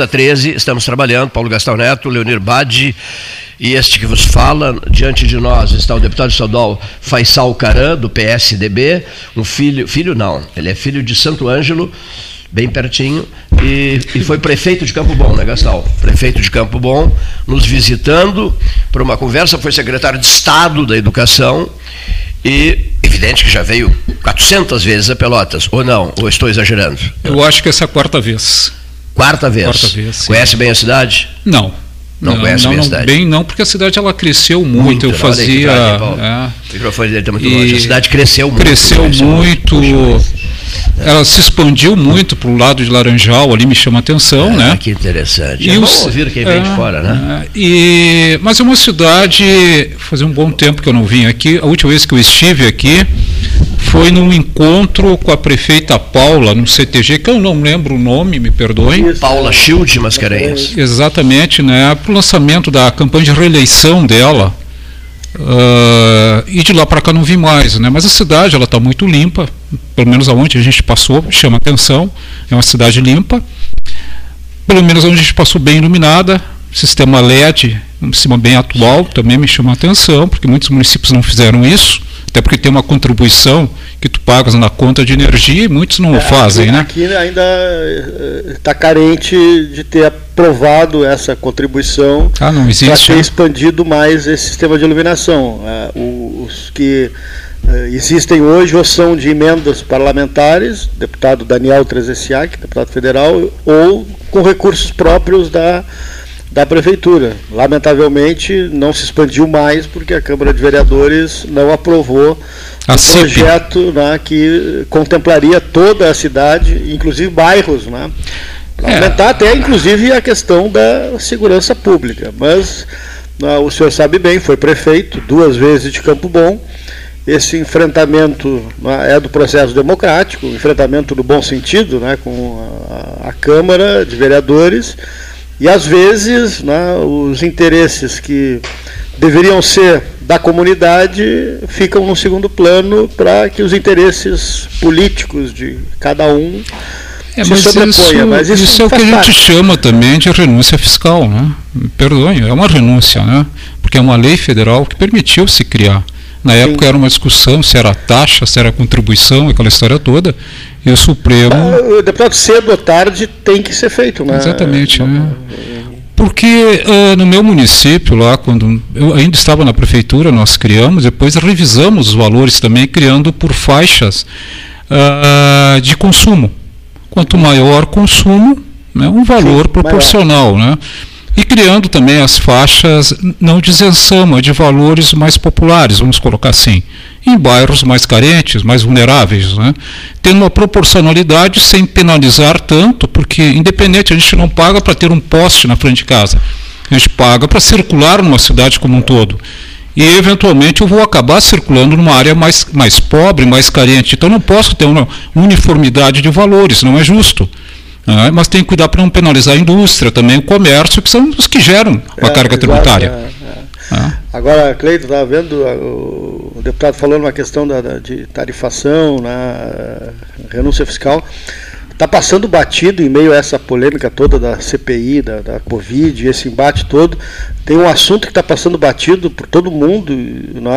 A mesa 13, estamos trabalhando, Paulo Gastão Neto, Leonir Badi e este que vos fala, diante de nós está o deputado estadual Faisal Caran, do PSDB, um filho, filho não, ele é filho de Santo Ângelo, bem pertinho, e, e, foi prefeito de Campo Bom, né, Gastal? Prefeito de Campo Bom, nos visitando para uma conversa, foi secretário de Estado da Educação e evidente que já veio 400 vezes a Pelotas, ou não? Ou estou exagerando? Eu acho que essa é a quarta vez. Quarta vez? Quarta vez Conhece bem a cidade? Não. Não, não conhece não, bem não, a cidade? Bem não, porque a cidade ela cresceu muito. muito eu fazia. é, o microfone dele está muito longe. A cidade cresceu muito. Cresceu, cresceu muito. ela se expandiu muito para o lado de Laranjal, ali me chama a atenção, é, né? Que interessante. E é os, ouvir quem vem é, de fora, né? É, e, mas é uma cidade, fazia um bom tempo que eu não vim aqui, a última vez que eu estive aqui foi num encontro com a prefeita Paula, no CTG, que eu não lembro o nome, me perdoem. Paula Schild Mascarenhas. Exatamente, né? Para o lançamento da campanha de reeleição dela, Uh, e de lá para cá não vi mais, né? Mas a cidade ela está muito limpa, pelo menos aonde a gente passou chama atenção. É uma cidade limpa, pelo menos onde a gente passou bem iluminada. Sistema LED, bem atual, também me chama atenção, porque muitos municípios não fizeram isso até porque tem uma contribuição que tu pagas na conta de energia e muitos não é, fazem, aqui, né? Aqui ainda está eh, carente de ter aprovado essa contribuição ah, para ter né? expandido mais esse sistema de iluminação. É, os que é, existem hoje ou são de emendas parlamentares, deputado Daniel Trezessiak, deputado federal, ou com recursos próprios da da prefeitura. Lamentavelmente não se expandiu mais porque a Câmara de Vereadores não aprovou a o projeto né, que contemplaria toda a cidade, inclusive bairros, né? É. Aumentar até inclusive a questão da segurança pública. Mas né, o senhor sabe bem, foi prefeito duas vezes de Campo Bom. Esse enfrentamento né, é do processo democrático, enfrentamento no bom sentido, né, com a, a Câmara de Vereadores e às vezes né, os interesses que deveriam ser da comunidade ficam no segundo plano para que os interesses políticos de cada um é, se sobreponham. Mas isso, isso é o que a gente chama também de renúncia fiscal. Né? Perdoe, é uma renúncia, né? porque é uma lei federal que permitiu se criar. Na época Sim. era uma discussão se era taxa, se era contribuição, aquela história toda. E o Supremo. Ah, deputado, cedo ou tarde, tem que ser feito, né? Exatamente. Né? Porque uh, no meu município, lá, quando eu ainda estava na prefeitura, nós criamos, depois revisamos os valores também, criando por faixas uh, de consumo. Quanto maior consumo, né, um valor Sim, proporcional. Né? E criando também as faixas, não de isenção, mas de valores mais populares, vamos colocar assim, em bairros mais carentes, mais vulneráveis, né? tendo uma proporcionalidade sem penalizar tanto, porque independente, a gente não paga para ter um poste na frente de casa, a gente paga para circular numa cidade como um todo. E eventualmente eu vou acabar circulando numa área mais, mais pobre, mais carente. Então não posso ter uma uniformidade de valores, não é justo. Né? mas tem que cuidar para não penalizar a indústria, também o comércio, que são os que geram a é, carga tributária. É, é. é. Agora, Cleito, estava vendo o deputado falando uma questão da, da, de tarifação, na né, renúncia fiscal está passando batido em meio a essa polêmica toda da CPI, da, da Covid, esse embate todo. Tem um assunto que está passando batido por todo mundo,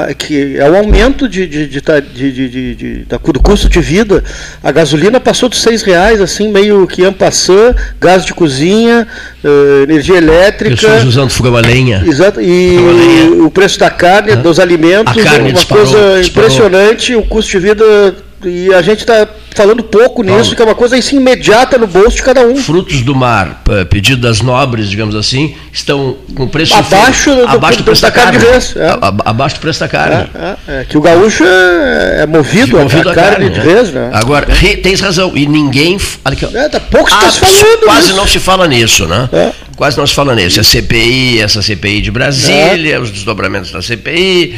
é? que é o aumento de, de, de, de, do custo de vida. A gasolina passou de seis reais, assim, meio que ampassando, gás de cozinha, uh, energia elétrica. Pessoas usando fogão a lenha. Exato, e lenha. o preço da carne, dos alimentos, a carne uma disparou, coisa disparou. impressionante, o custo de vida e a gente está falando pouco nisso, Paulo. que é uma coisa assim, imediata no bolso de cada um. Frutos do mar, pedido das nobres, digamos assim, estão com preço abaixo do, abaixo do, do preço da carne. De vez, é. Abaixo do preço da carne. É, é, é, que o gaúcho é, é movido, movido a, carne, carne de né? vez, né? Agora, tens razão, e ninguém. Aqui, é, tá pouco ah, se falando. Quase nisso. não se fala nisso, né? É. Quase não se fala nisso. A CPI, essa CPI de Brasília, os desdobramentos da CPI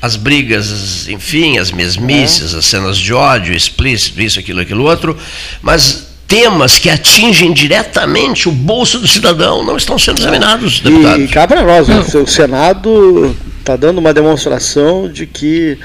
as brigas, enfim, as mesmices, é. as cenas de ódio explícito, isso, aquilo, aquilo outro, mas temas que atingem diretamente o bolso do cidadão não estão sendo examinados, deputado. E cá para nós, né? o Senado está dando uma demonstração de que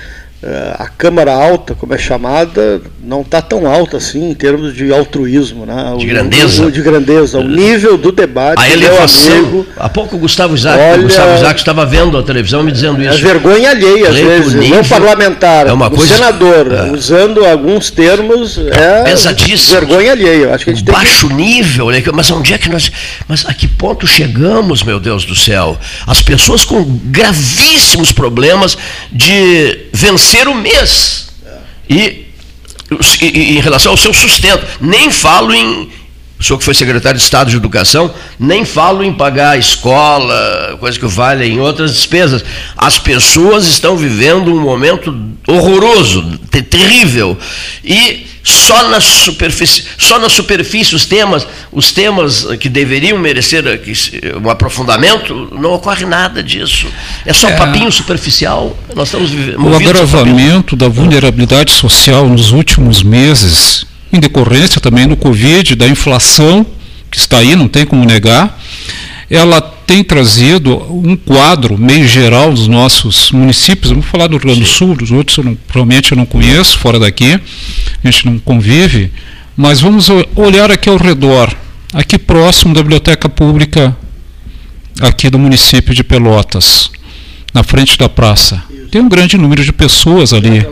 uh, a Câmara Alta, como é chamada, não está tão alta assim em termos de altruísmo, né? De grandeza. O, de grandeza. O nível do debate, a elevação. Amigo, há pouco o Gustavo Isaac, olha, o Gustavo Isaac estava vendo a televisão me dizendo isso. É vergonha alheia, às vezes. Nível, não parlamentar, é uma coisa, o senador, é, usando alguns termos, é pesadíssimo. vergonha alheia. Acho que a gente Baixo que... nível, né? mas onde é que nós. Mas a que ponto chegamos, meu Deus do céu? As pessoas com gravíssimos problemas de vencer o mês. E em relação ao seu sustento. Nem falo em. O senhor que foi secretário de Estado de Educação, nem falo em pagar a escola, coisa que vale em outras despesas. As pessoas estão vivendo um momento horroroso, terrível. E só na superfície, só na superfície os temas, os temas que deveriam merecer um aprofundamento, não ocorre nada disso. É só é, papinho superficial. Nós estamos vivendo. O agravamento da vulnerabilidade social nos últimos meses, em decorrência também do Covid, da inflação que está aí, não tem como negar, ela tem trazido um quadro meio geral dos nossos municípios. Vamos falar do Rio Grande do Sul, dos outros eu não, provavelmente eu não conheço, fora daqui, a gente não convive, mas vamos olhar aqui ao redor, aqui próximo da Biblioteca Pública, aqui do município de Pelotas, na frente da praça. Tem um grande número de pessoas ali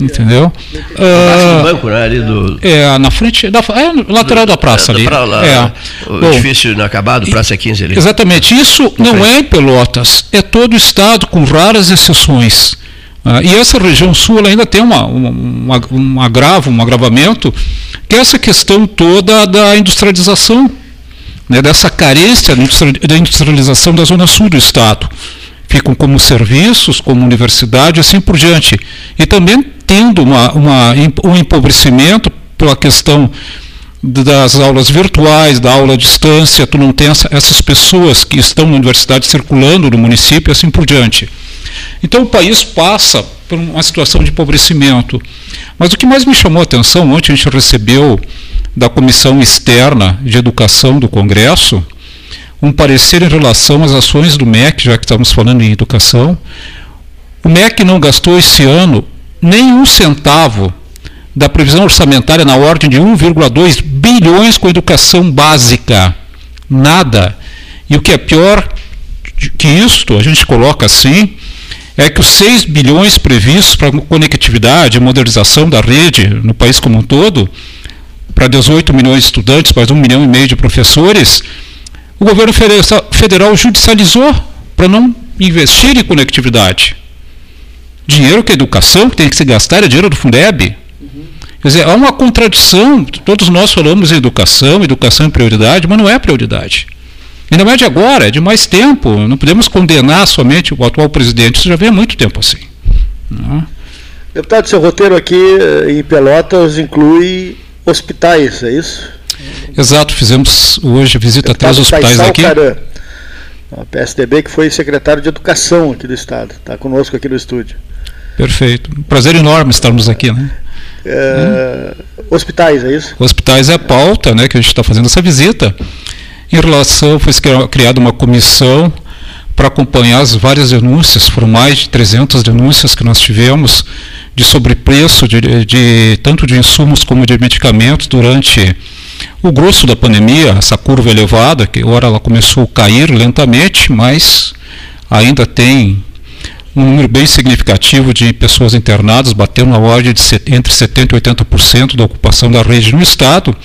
entendeu? Uh, banco, né? Ali do... É, na frente, da, é, lateral do, da praça ali. Pra lá, é. O Bom, edifício inacabado, Praça 15 ali. Exatamente. Isso não, é em Pelotas, é todo o estado, com raras exceções. Uh, e essa região sul ainda tem uma, uma, um agravo, um agravamento, que é essa questão toda da industrialização, né, dessa carência da industrialização da zona sul do estado ficam como serviços, como universidade, assim por diante. E também tendo uma, uma, um empobrecimento pela questão das aulas virtuais, da aula à distância, tu não tem essa, essas pessoas que estão na universidade circulando no município, assim por diante. Então o país passa por uma situação de empobrecimento. Mas o que mais me chamou a atenção, ontem a gente recebeu da Comissão Externa de Educação do Congresso, um parecer em relação às ações do MEC, já que estamos falando em educação. O MEC não gastou esse ano nem um centavo da previsão orçamentária na ordem de 1,2 bilhões com educação básica. Nada. E o que é pior que isto, a gente coloca assim, é que os 6 bilhões previstos para conectividade e modernização da rede no país como um todo, para 18 milhões de estudantes, mais um milhão e meio de professores, o governo federal judicializou para não investir em conectividade. Dinheiro que é educação, que tem que se gastar, é dinheiro do Fundeb. Quer dizer, há uma contradição. Todos nós falamos em educação, educação é prioridade, mas não é prioridade. Ainda mais de agora, é de mais tempo. Não podemos condenar somente o atual presidente. Isso já vem há muito tempo assim. Não. É? Deputado, seu roteiro aqui eh, em Pelotas inclui hospitais, é isso? Exato, fizemos hoje visita a três hospitais aqui. a PSDB que foi secretário de Educação aqui do Estado, está conosco aqui no estúdio. Perfeito. Prazer enorme estarmos aqui, né? É, hospitais, é isso? Hospitais é a pauta, né, que a gente está fazendo essa visita. Em relação, foi criada uma comissão para acompanhar as várias denúncias, foram mais de 300 denúncias que nós tivemos de sobrepreço de, de tanto de insumos como de medicamentos durante o grosso da pandemia, essa curva elevada, que agora ela começou a cair lentamente, mas ainda tem um número bem significativo de pessoas internadas, batendo na ordem de entre 70% e 80% da ocupação da rede no Estado.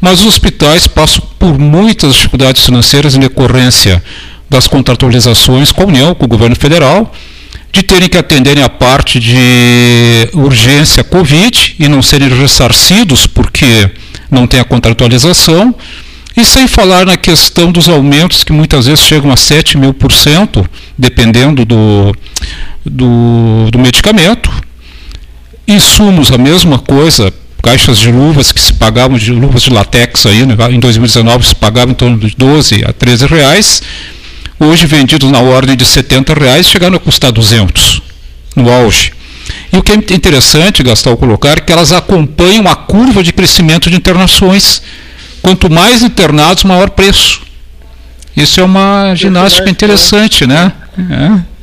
Mas os hospitais passam por muitas dificuldades financeiras em decorrência das contratualizações com a União, com o governo federal, de terem que atenderem a parte de urgência Covid e não serem ressarcidos porque não tem a contratualização, e sem falar na questão dos aumentos que muitas vezes chegam a 7 mil por cento, dependendo do, do, do medicamento. Insumos, a mesma coisa, caixas de luvas que se pagavam de luvas de latex aí, né, em 2019 se pagavam em torno de 12 a 13 reais, hoje vendidos na ordem de 70 reais, chegaram a custar 200 no auge. E o que é interessante, Gastão, colocar, é que elas acompanham a curva de crescimento de internações. Quanto mais internados, maior preço. Isso é uma ginástica interessante, né?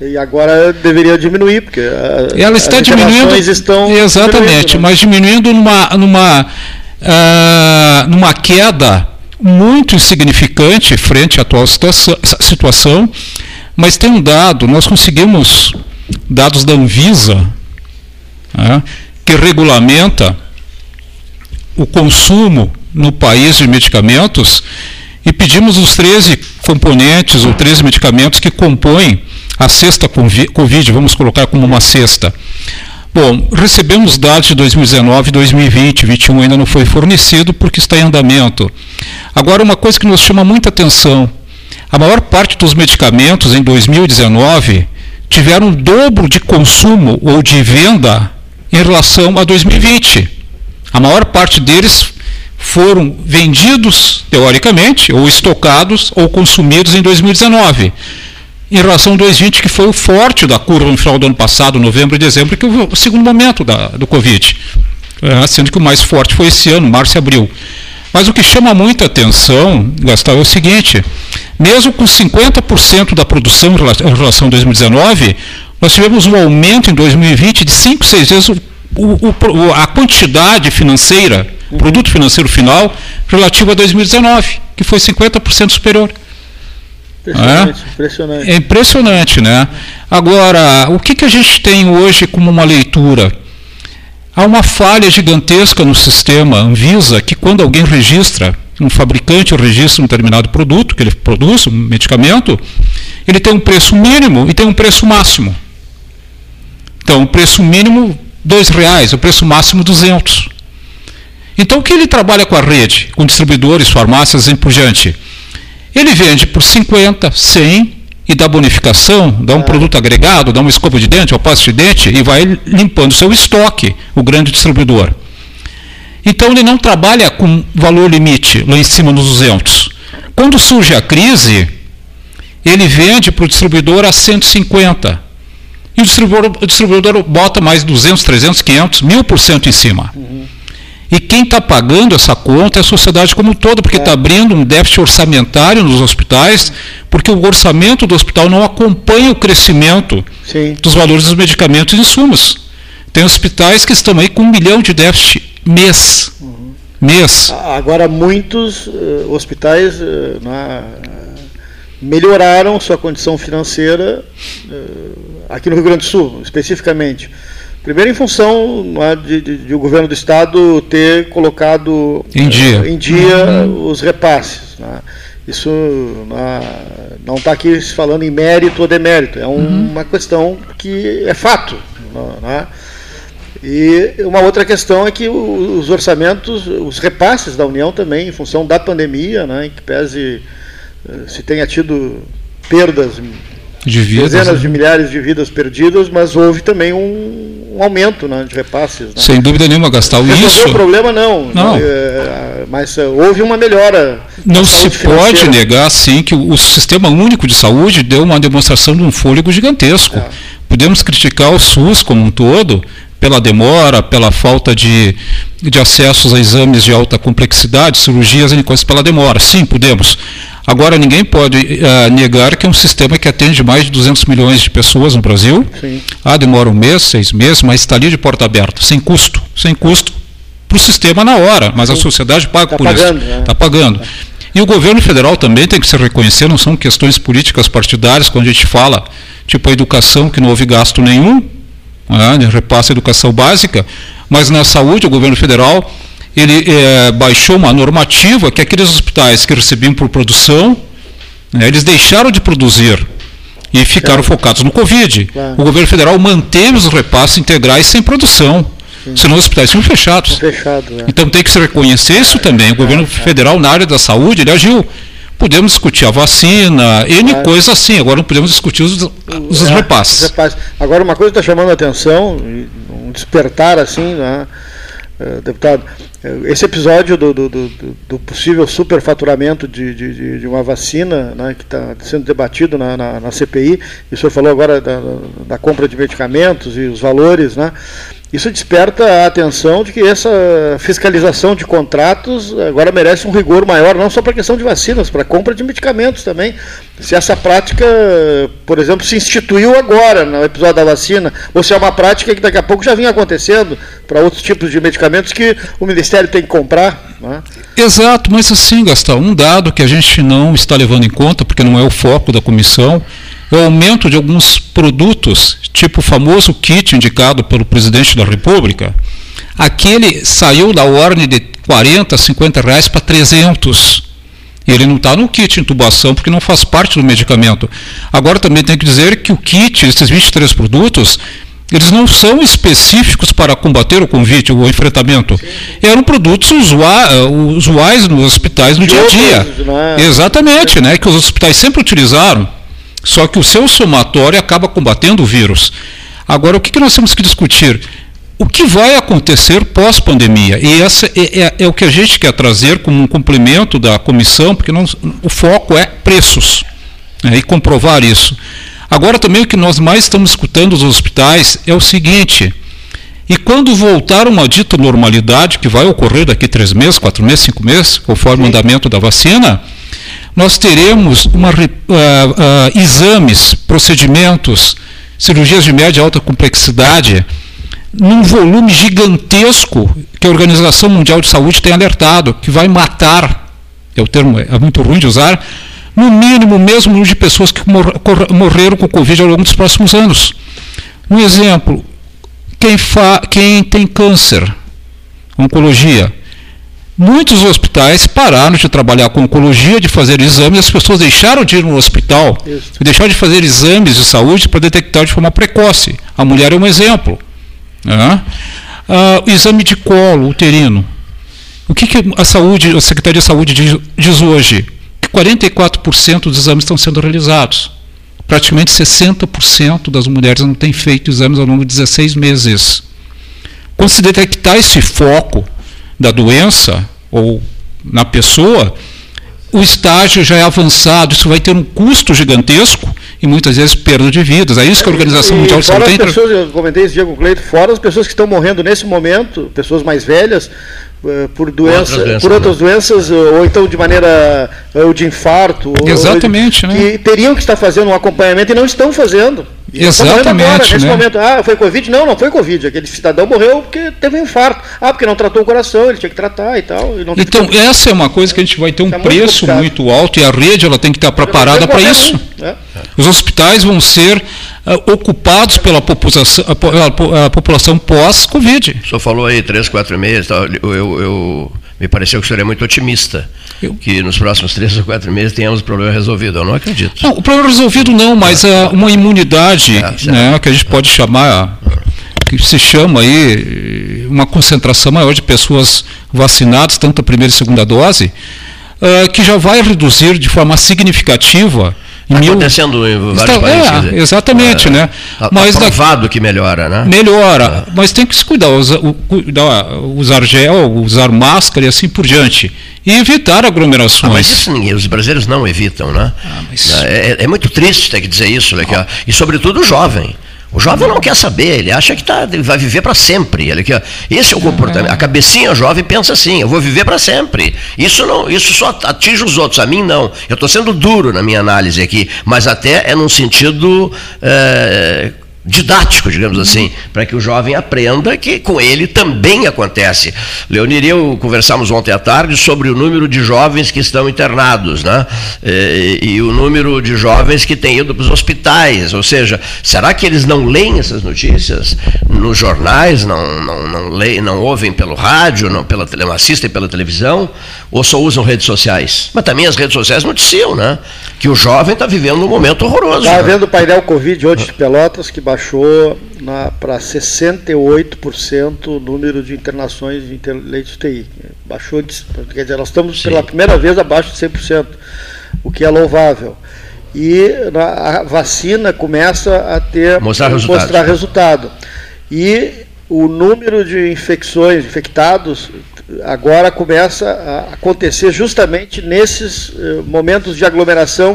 É. E agora deveria diminuir, porque ela está diminuindo. Estão exatamente, diminuindo, né? mas diminuindo numa, numa, uh, numa queda muito insignificante frente à atual situação, situação. Mas tem um dado, nós conseguimos dados da Anvisa, né, que regulamenta o consumo no país de medicamentos e pedimos os 13 componentes ou 13 medicamentos que compõem a cesta Covid, vamos colocar como uma cesta. Bom, recebemos dados de 2019 e 2020, 2021 ainda não foi fornecido porque está em andamento. Agora, uma coisa que nos chama muita atenção: a maior parte dos medicamentos em 2019 tiveram dobro de consumo ou de venda em relação a 2020. A maior parte deles foram vendidos, teoricamente, ou estocados ou consumidos em 2019. Em relação a 2020, que foi o forte da curva no final do ano passado, novembro e dezembro, que foi o segundo momento da, do Covid. É, sendo que o mais forte foi esse ano, março e abril. Mas o que chama muita atenção, Gastão, é o seguinte: mesmo com 50% da produção em relação a 2019, nós tivemos um aumento em 2020 de 5, 6 vezes o, o, a quantidade financeira, o produto financeiro final, relativo a 2019, que foi 50% superior. Impressionante, é? impressionante. É impressionante, né? Agora, o que, que a gente tem hoje como uma leitura? Há uma falha gigantesca no sistema Anvisa que quando alguém registra, um fabricante registra um determinado produto que ele produz, um medicamento, ele tem um preço mínimo e tem um preço máximo. Então, o preço mínimo dois reais, o preço máximo duzentos. Então, o que ele trabalha com a rede, com distribuidores, farmácias e por diante? Ele vende por 50, 100 e dá bonificação, dá um é. produto agregado, dá uma escova de dente, uma pasta de dente e vai limpando seu estoque, o grande distribuidor. Então ele não trabalha com valor limite lá em cima nos 200. Quando surge a crise, ele vende para o distribuidor a 150. E o distribuidor, o distribuidor bota mais 200, 300, 500, 1000% em cima. Uhum. E quem está pagando essa conta é a sociedade como um todo, porque está é. abrindo um déficit orçamentário nos hospitais, porque o orçamento do hospital não acompanha o crescimento Sim. dos valores dos medicamentos e insumos. Tem hospitais que estão aí com um milhão de déficit mês. Uhum. Mês. Agora, muitos uh, hospitais uh, na, melhoraram sua condição financeira uh, aqui no Rio Grande do Sul, especificamente. Primeiro, em função é, de, de, de, o governo do Estado ter colocado em dia, em dia uhum. os repasses. Né? Isso não está aqui falando em mérito ou demérito, é um, uhum. uma questão que é fato. Né? E uma outra questão é que os orçamentos, os repasses da União também, em função da pandemia, né, em que pese eh, se tenha tido perdas de vidas, dezenas né? de milhares de vidas perdidas, mas houve também um, um aumento né, de repasses. Né? Sem dúvida nenhuma, gastar isso. o problema não, não. É, mas eh, houve uma melhora. Não se pode negar, sim, que o, o, sistema único de saúde deu uma demonstração de um fôlego gigantesco. É. Podemos criticar o SUS como um todo pela demora, pela falta de, de acessos a exames de alta complexidade, cirurgias coisas pela demora. Sim, podemos. Agora, ninguém pode uh, negar que é um sistema que atende mais de 200 milhões de pessoas no Brasil. Sim. Ah, demora um mês, seis meses, mas está ali de porta aberta, sem custo. Sem custo para o sistema na hora, mas Sim. a sociedade paga tá por pagando, isso. Está né? pagando. E o governo federal também tem que se reconhecer, não são questões políticas partidárias, quando a gente fala, tipo a educação, que não houve gasto nenhum, né, de repasse à educação básica, mas na saúde o governo federal ele é, baixou uma normativa que aqueles hospitais que recebiam por produção, né, eles deixaram de produzir e ficaram claro. focados no Covid. Claro. O governo federal manteve os repasses integrais sem produção. Sim. Senão os hospitais ficam fechados. Fechado, é. Então tem que se reconhecer isso também. O governo federal, na área da saúde, ele agiu. Podemos discutir a vacina, N é. coisas assim, agora não podemos discutir os, os é, repasses. repasses. Agora, uma coisa que está chamando a atenção, um despertar assim, né? Uh, deputado, esse episódio do, do, do, do possível superfaturamento de, de, de, uma vacina né, que está sendo debatido na, na, na, CPI, e o senhor falou agora da, da, compra de medicamentos e os valores, né, isso desperta a atenção de que essa fiscalização de contratos agora merece um rigor maior, não só para a questão de vacinas, para a compra de medicamentos também. Se essa prática, por exemplo, se instituiu agora no episódio da vacina, ou se é uma prática que daqui a pouco já vinha acontecendo para outros tipos de medicamentos que o Ministério tem que comprar. Né? Exato, mas assim, Gastão, um dado que a gente não está levando em conta, porque não é o foco da comissão, é o aumento de alguns produtos, tipo o famoso kit indicado pelo presidente da República. Aquele saiu da ordem de 40, 50 reais para 300. E ele não está no kit intubação porque não faz parte do medicamento. Agora também tem que dizer que o kit, esses 23 produtos, eles não são específicos para combater o convite, o enfrentamento. Eram produtos usuais nos hospitais no dia a dia. Né? Exatamente, né? Que os hospitais sempre utilizaram. Só que o seu somatório acaba combatendo o vírus. Agora, o que, que nós temos que discutir? O que vai acontecer pós-pandemia? E essa é, é, é, o que a gente quer trazer como um complemento da comissão, porque nós, o foco é preços né, e comprovar isso. Agora, também o que nós mais estamos escutando dos hospitais é o seguinte: e quando voltar uma dita normalidade, que vai ocorrer daqui três meses, quatro meses, cinco meses, conforme Sim. o andamento da vacina, nós teremos uma, uh, uh, exames, procedimentos, cirurgias de média e alta complexidade, num volume gigantesco que a Organização Mundial de Saúde tem alertado, que vai matar, é o termo é muito ruim de usar, no mínimo o mesmo número de pessoas que morreram com Covid ao longo dos próximos anos. Um exemplo, quem, quem tem câncer, oncologia, Muitos hospitais pararam de trabalhar com oncologia, de fazer exames, as pessoas deixaram de ir no hospital, Isso. deixaram de fazer exames de saúde para detectar de forma precoce. A mulher é um exemplo. Né? Ah, o exame de colo uterino. O que, que a saúde, a Secretaria de Saúde diz, diz hoje? Que 44% dos exames estão sendo realizados. Praticamente 60% das mulheres não têm feito exames ao longo de 16 meses. Quando se detectar esse foco da doença ou na pessoa, o estágio já é avançado, isso vai ter um custo gigantesco e muitas vezes perda de vidas. É isso que a Organização e, Mundial de Saúde tem. Pessoas, eu comentei esse dia com o Cleito, fora as pessoas que estão morrendo nesse momento, pessoas mais velhas, por doença, outras doenças, por outras né? doenças, eh, ou então de maneira eh, ou de infarto, Exatamente, ou, né? que teriam que estar fazendo um acompanhamento e não estão fazendo. E Exatamente. Agora, nesse né? momento, ah, foi Covid? Não, não foi Covid. Aquele cidadão morreu porque teve um infarto. Ah, porque não tratou o coração, ele tinha que tratar e tal. E então, que... essa é uma coisa que a gente vai ter um é preço muito, muito, alto e a rede ela tem que estar preparada para isso. É. Os hospitais vão ser ocupados pela população, a, a população pós-Covid. O senhor falou aí três, quatro meses. eu, eu, eu me pareceu que o senhor é muito otimista, eu... que nos próximos três ou quatro meses tenhamos o problema resolvido. Eu não acredito. Não, o problema resolvido não, mas é. uma imunidade é, né, que a gente pode chamar, que se chama aí uma concentração maior de pessoas vacinadas, tanto a primeira e segunda dose, que já vai reduzir de forma significativa Está mil... acontecendo em vários Está, países. É, exatamente, é, né? Tá mas provado da... que melhora, né? Melhora, é. mas tem que se cuidar, usar, usar gel, usar máscara e assim por diante. E evitar aglomerações. Ah, mas isso ninguém, os brasileiros não evitam, né? Ah, mas... é, é, muito triste ter que dizer isso, né? Ah. E sobretudo o jovem. O jovem não quer saber, ele acha que tá, vai viver para sempre. Ele quer, esse é o comportamento. A cabecinha jovem pensa assim: eu vou viver para sempre. Isso não, isso só atinge os outros, a mim não. Eu estou sendo duro na minha análise aqui, mas até é num sentido. É, didático, digamos assim, para que o jovem aprenda que com ele também acontece. Leonir e eu conversamos ontem à tarde sobre o número de jovens que estão internados, né? E, e o número de jovens que têm ido para os hospitais, ou seja, será que eles não leem essas notícias nos jornais, não, não, não, leem, não ouvem pelo rádio, não, pela, não assistem pela televisão, ou só usam redes sociais? Mas também as redes sociais noticiam, né? Que o jovem está vivendo um momento horroroso. Está né? vendo o painel Covid hoje de Pelotas que baixou para 68% o número de internações de leite TI. Baixou, de, quer dizer, nós estamos Sim. pela primeira vez abaixo de 100%, o que é louvável. E a vacina começa a ter mostrar, mostrar resultado. E o número de infecções, infectados, agora começa a acontecer justamente nesses eh, momentos de aglomeração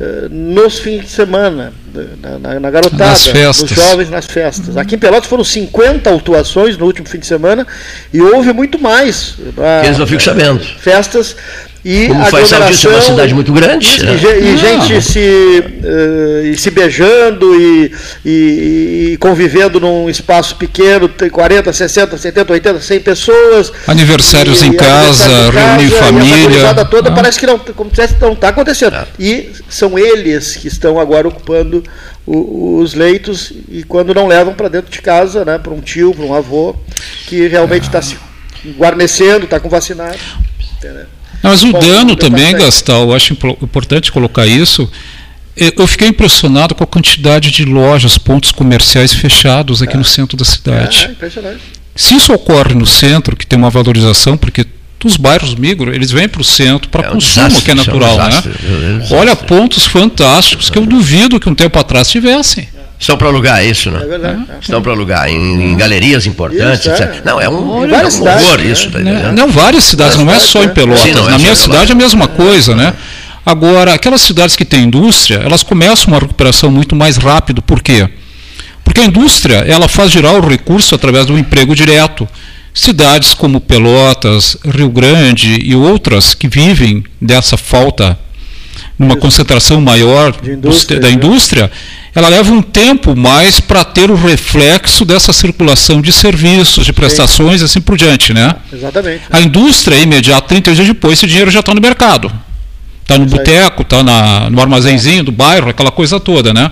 uh, nos fins de semana, na, na, na garotada, nos jovens nas festas. Aqui em Pelotas foram 50 autuações no último fim de semana e houve muito mais. Eles não ficam sabendo. Festas e Como faz Saldice é uma cidade muito grande. E, né? e, e gente se, uh, se beijando e, e, convivendo num espaço pequeno, tem 40, 60, 70, 80, 100 pessoas. Aniversários em casa, reunir família. A toda ah. parece que não, como se não está acontecendo. Ah. E são eles que estão agora ocupando os leitos e quando não levam para dentro de casa, né, para um tio, para um avô, que realmente está se guarnecendo, está com vacinado. Entendeu? Mas o dano também, Gastal, eu acho importante colocar isso. Eu fiquei impressionado com a quantidade de lojas, pontos comerciais fechados aqui é. no centro da cidade. É, impressionante. Se isso ocorre no centro, que tem uma valorização, porque os bairros migram, eles vêm para o centro para é consumo, desastre, que é natural, é um né? Olha pontos fantásticos que eu duvido que um tempo atrás tivessem. Estão para alugar, é isso, né? É verdade. Estão para alugar em, em, galerias importantes. Isso, é. Não, é um, é um horror isso. Tá não, não, várias cidades, não é só em Pelotas. Sim, Na é minha cidade é a mesma coisa, né? Agora, aquelas cidades que têm indústria, elas começam uma recuperação muito mais rápido. Por quê? Porque a indústria, ela faz girar o recurso através do emprego direto. Cidades como Pelotas, Rio Grande e outras que vivem dessa falta, numa concentração maior indústria, da indústria, né? ela leva um tempo mais para ter o reflexo dessa circulação de serviços, de prestações e assim por diante, né? Exatamente. A indústria é imediata, 30 dias depois, esse dinheiro já está no mercado. Está no boteco, está no armazenzinho do bairro, aquela coisa toda, né?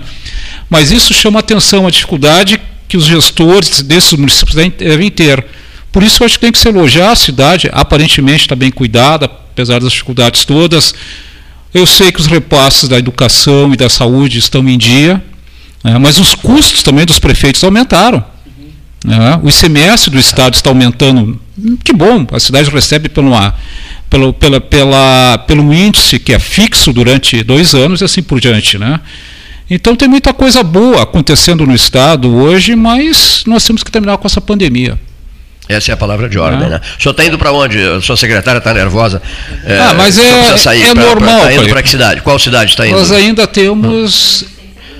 Mas isso chama atenção, a dificuldade que os gestores desses municípios devem ter. Por isso eu acho que tem que se elogiar a cidade, aparentemente está bem cuidada, apesar das dificuldades todas. Eu sei que os repasses da educação e da saúde estão em dia, é, mas os custos também dos prefeitos aumentaram. É, o ICMS do Estado está aumentando. Que bom, a cidade recebe pelo, pelo, pela, pela, pelo índice que é fixo durante dois anos e assim por diante. Né? Então tem muita coisa boa acontecendo no Estado hoje, mas nós temos que terminar com essa pandemia. Essa é a palavra de ordem, é. né? O senhor está indo para onde? A sua secretária está nervosa. É, ah, mas é, sair é pra, normal. Está indo para que cidade? Qual cidade está indo? Nós ainda temos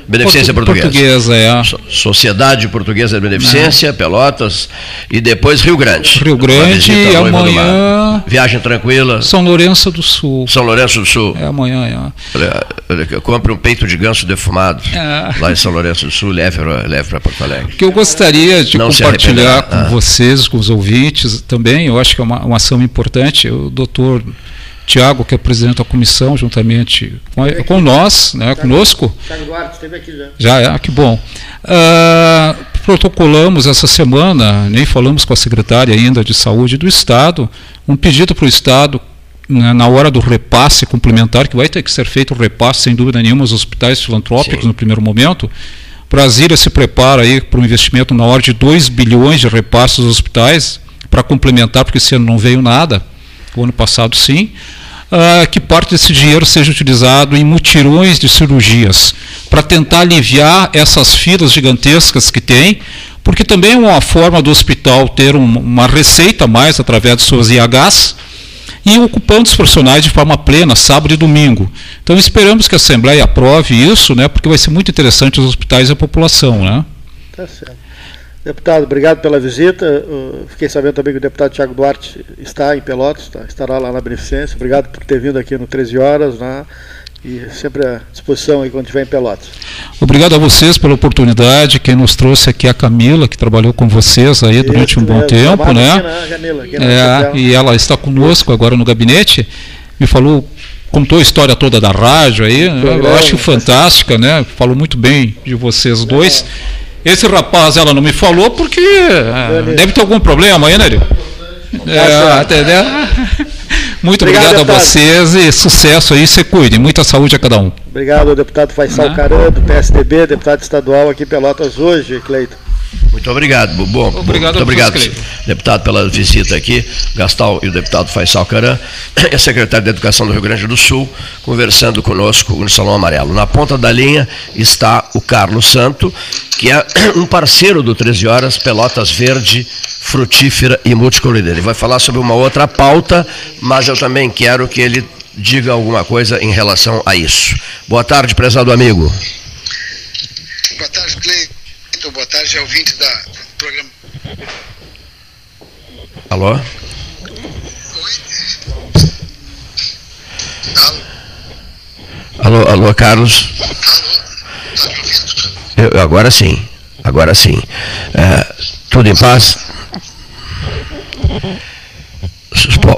Beneficência Portu Portuguesa. Portuguesa, é. Sociedade Portuguesa de Beneficência, Pelotas e depois Rio Grande. Rio Grande e amanhã. Viagem tranquila. São Lourenço do Sul. São Lourenço do Sul. É amanhã, é. Compre um peito de ganso defumado é. lá em São Lourenço do Sul, leve, leve para Porto Alegre. que eu gostaria de Não compartilhar com ah. vocês, com os ouvintes também, eu acho que é uma, uma ação importante. O doutor Tiago, que é presidente da comissão, juntamente com, com nós, né, conosco. Já. Já é, ah, que bom. Uh, protocolamos essa semana, nem falamos com a secretária ainda de saúde do Estado, um pedido para o Estado né, na hora do repasse complementar, que vai ter que ser feito o repasse, sem dúvida nenhuma, aos hospitais filantrópicos Sim. no primeiro momento. Brasília se prepara aí para um investimento na ordem de 2 bilhões de repasses aos hospitais, para complementar, porque esse ano não veio nada, o ano passado sim uh, que parte desse dinheiro seja utilizado em mutirões de cirurgias, para tentar aliviar essas filas gigantescas que tem, porque também é uma forma do hospital ter um, uma receita a mais através de suas IHs, e ocupando os profissionais de forma plena, sábado e domingo. Então esperamos que a Assembleia aprove isso, né, porque vai ser muito interessante os hospitais e a população. Né? Tá certo. Deputado, obrigado pela visita. fiquei sabendo também que o deputado Tiago Duarte está em Pelotas, tá, estará lá na Beneficência. Obrigado por ter vindo aqui no 13 Horas, né, e sempre à disposição aí quando estiver em Pelotas. Obrigado a vocês pela oportunidade. Quem nos trouxe aqui é a Camila, que trabalhou com vocês aí durante Isso, um bom tempo, né? Janela, é, e ela está conosco agora no gabinete. Me falou contou a história toda da rádio aí, eu acho fantástica, né? Falou muito bem de vocês dois. É. Esse rapaz ela não me falou porque é, deve ter algum problema aí, né, É, entendeu? Muito obrigado, obrigado a vocês e sucesso aí, se cuide. Muita saúde a cada um. Obrigado, deputado Faisal Caran, do PSDB, deputado estadual aqui em Pelotas hoje, Cleiton. Muito obrigado, Bom, obrigado, muito obrigado, deputado, pela visita aqui. Gastal e o deputado Faisal Caran, é secretário de Educação do Rio Grande do Sul, conversando conosco no Salão Amarelo. Na ponta da linha está o Carlos Santo, que é um parceiro do 13 Horas, Pelotas Verde, Frutífera e Multicolorida. Ele vai falar sobre uma outra pauta, mas eu também quero que ele diga alguma coisa em relação a isso. Boa tarde, prezado amigo. Boa tarde, Cleiton. Boa tarde, ouvinte da programa. Alô? Oi? Alô? Alô, alô, Carlos? Alô? Tá me ouvindo? Eu, agora sim, agora sim. É, tudo em paz?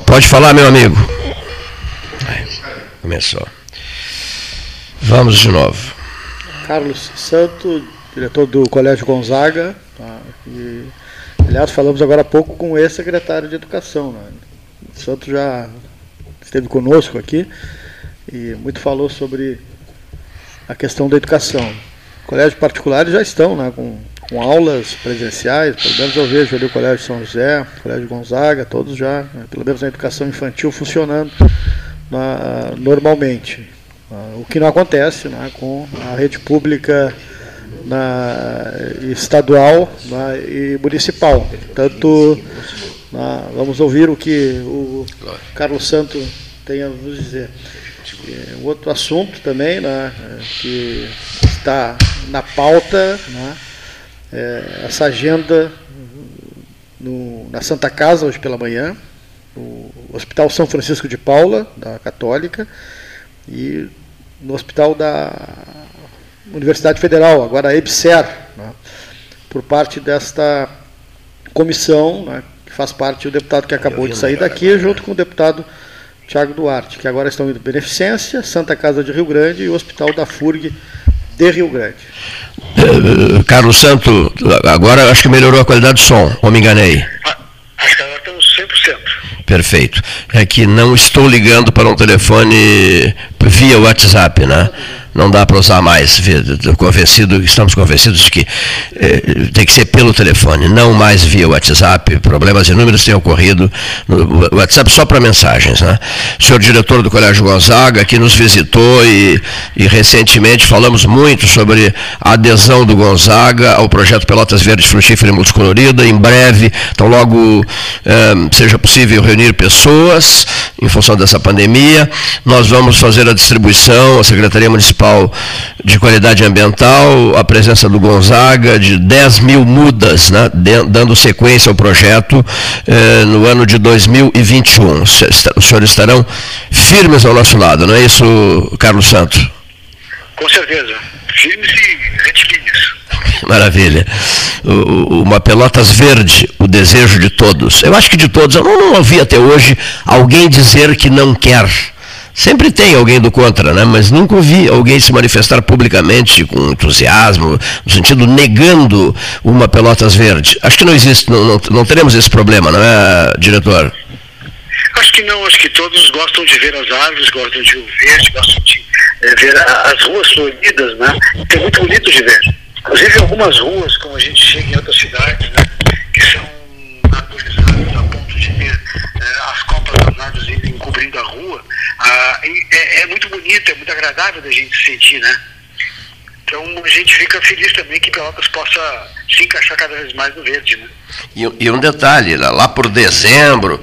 Pode falar, meu amigo. Começou. Vamos de novo. Carlos Santo, diretor do Colégio Gonzaga. Tá? E, aliás, falamos agora há pouco com o ex-secretário de Educação. Né? O Santo já esteve conosco aqui e muito falou sobre a questão da educação. Colégios particulares já estão né, com, com aulas presenciais, pelo menos eu vejo ali o Colégio São José, o Colégio Gonzaga, todos já, né, pelo menos na educação infantil, funcionando na, normalmente. O que não acontece né, com a rede pública na, estadual na, e municipal. Tanto na, vamos ouvir o que o Carlos Santo tem a nos dizer. E, um outro assunto também né, que está na pauta, né, é essa agenda no, na Santa Casa hoje pela manhã, no Hospital São Francisco de Paula, da Católica, e no Hospital da Universidade Federal, agora a EBSER, né, por parte desta comissão, né, que faz parte o deputado que acabou de sair daqui, junto com o deputado Tiago Duarte, que agora estão indo Beneficência, Santa Casa de Rio Grande e o Hospital da FURG de Rio Grande. Uh, Carlos Santo, agora acho que melhorou a qualidade do som, ou me enganei? Acho que agora estamos 100%. Perfeito. É que não estou ligando para um telefone via WhatsApp, né? Não dá para usar mais. Convencido, estamos convencidos de que eh, tem que ser pelo telefone, não mais via WhatsApp. Problemas inúmeros têm ocorrido no WhatsApp só para mensagens. Né? O senhor diretor do Colégio Gonzaga que nos visitou e, e recentemente falamos muito sobre a adesão do Gonzaga ao projeto Pelotas Verdes Frutífera e Multicolorida. Em breve, então logo eh, seja possível reunir pessoas em função dessa pandemia, nós vamos fazer a distribuição, a Secretaria Municipal Municipal de Qualidade Ambiental, a presença do Gonzaga, de 10 mil mudas, né, dando sequência ao projeto eh, no ano de 2021. Os senhores estarão firmes ao nosso lado, não é isso, Carlos Santos? Com certeza. Firmes e retilíneos. Maravilha. uma Pelotas Verde, o desejo de todos. Eu acho que de todos. Eu não, não ouvi até hoje alguém dizer que não quer Sempre tem alguém do contra, né? mas nunca ouvi alguém se manifestar publicamente com entusiasmo, no sentido negando uma Pelotas Verde. Acho que não existe, não, não, não teremos esse problema, não é, diretor? Acho que não, acho que todos gostam de ver as árvores, gostam de ver gostam de é, ver as ruas floridas, né? Que é muito bonito de ver. Inclusive algumas ruas, como a gente chega em outras cidades, né? Que são arborizadas a ponto de ter é, as copas das árvores encobrindo a rua ah, é, é, muito bonito, é muito agradável da gente sentir, né? Então a gente fica feliz também que Pelotas possa se encaixar cada vez mais no verde, né? E, e um detalhe, lá por dezembro,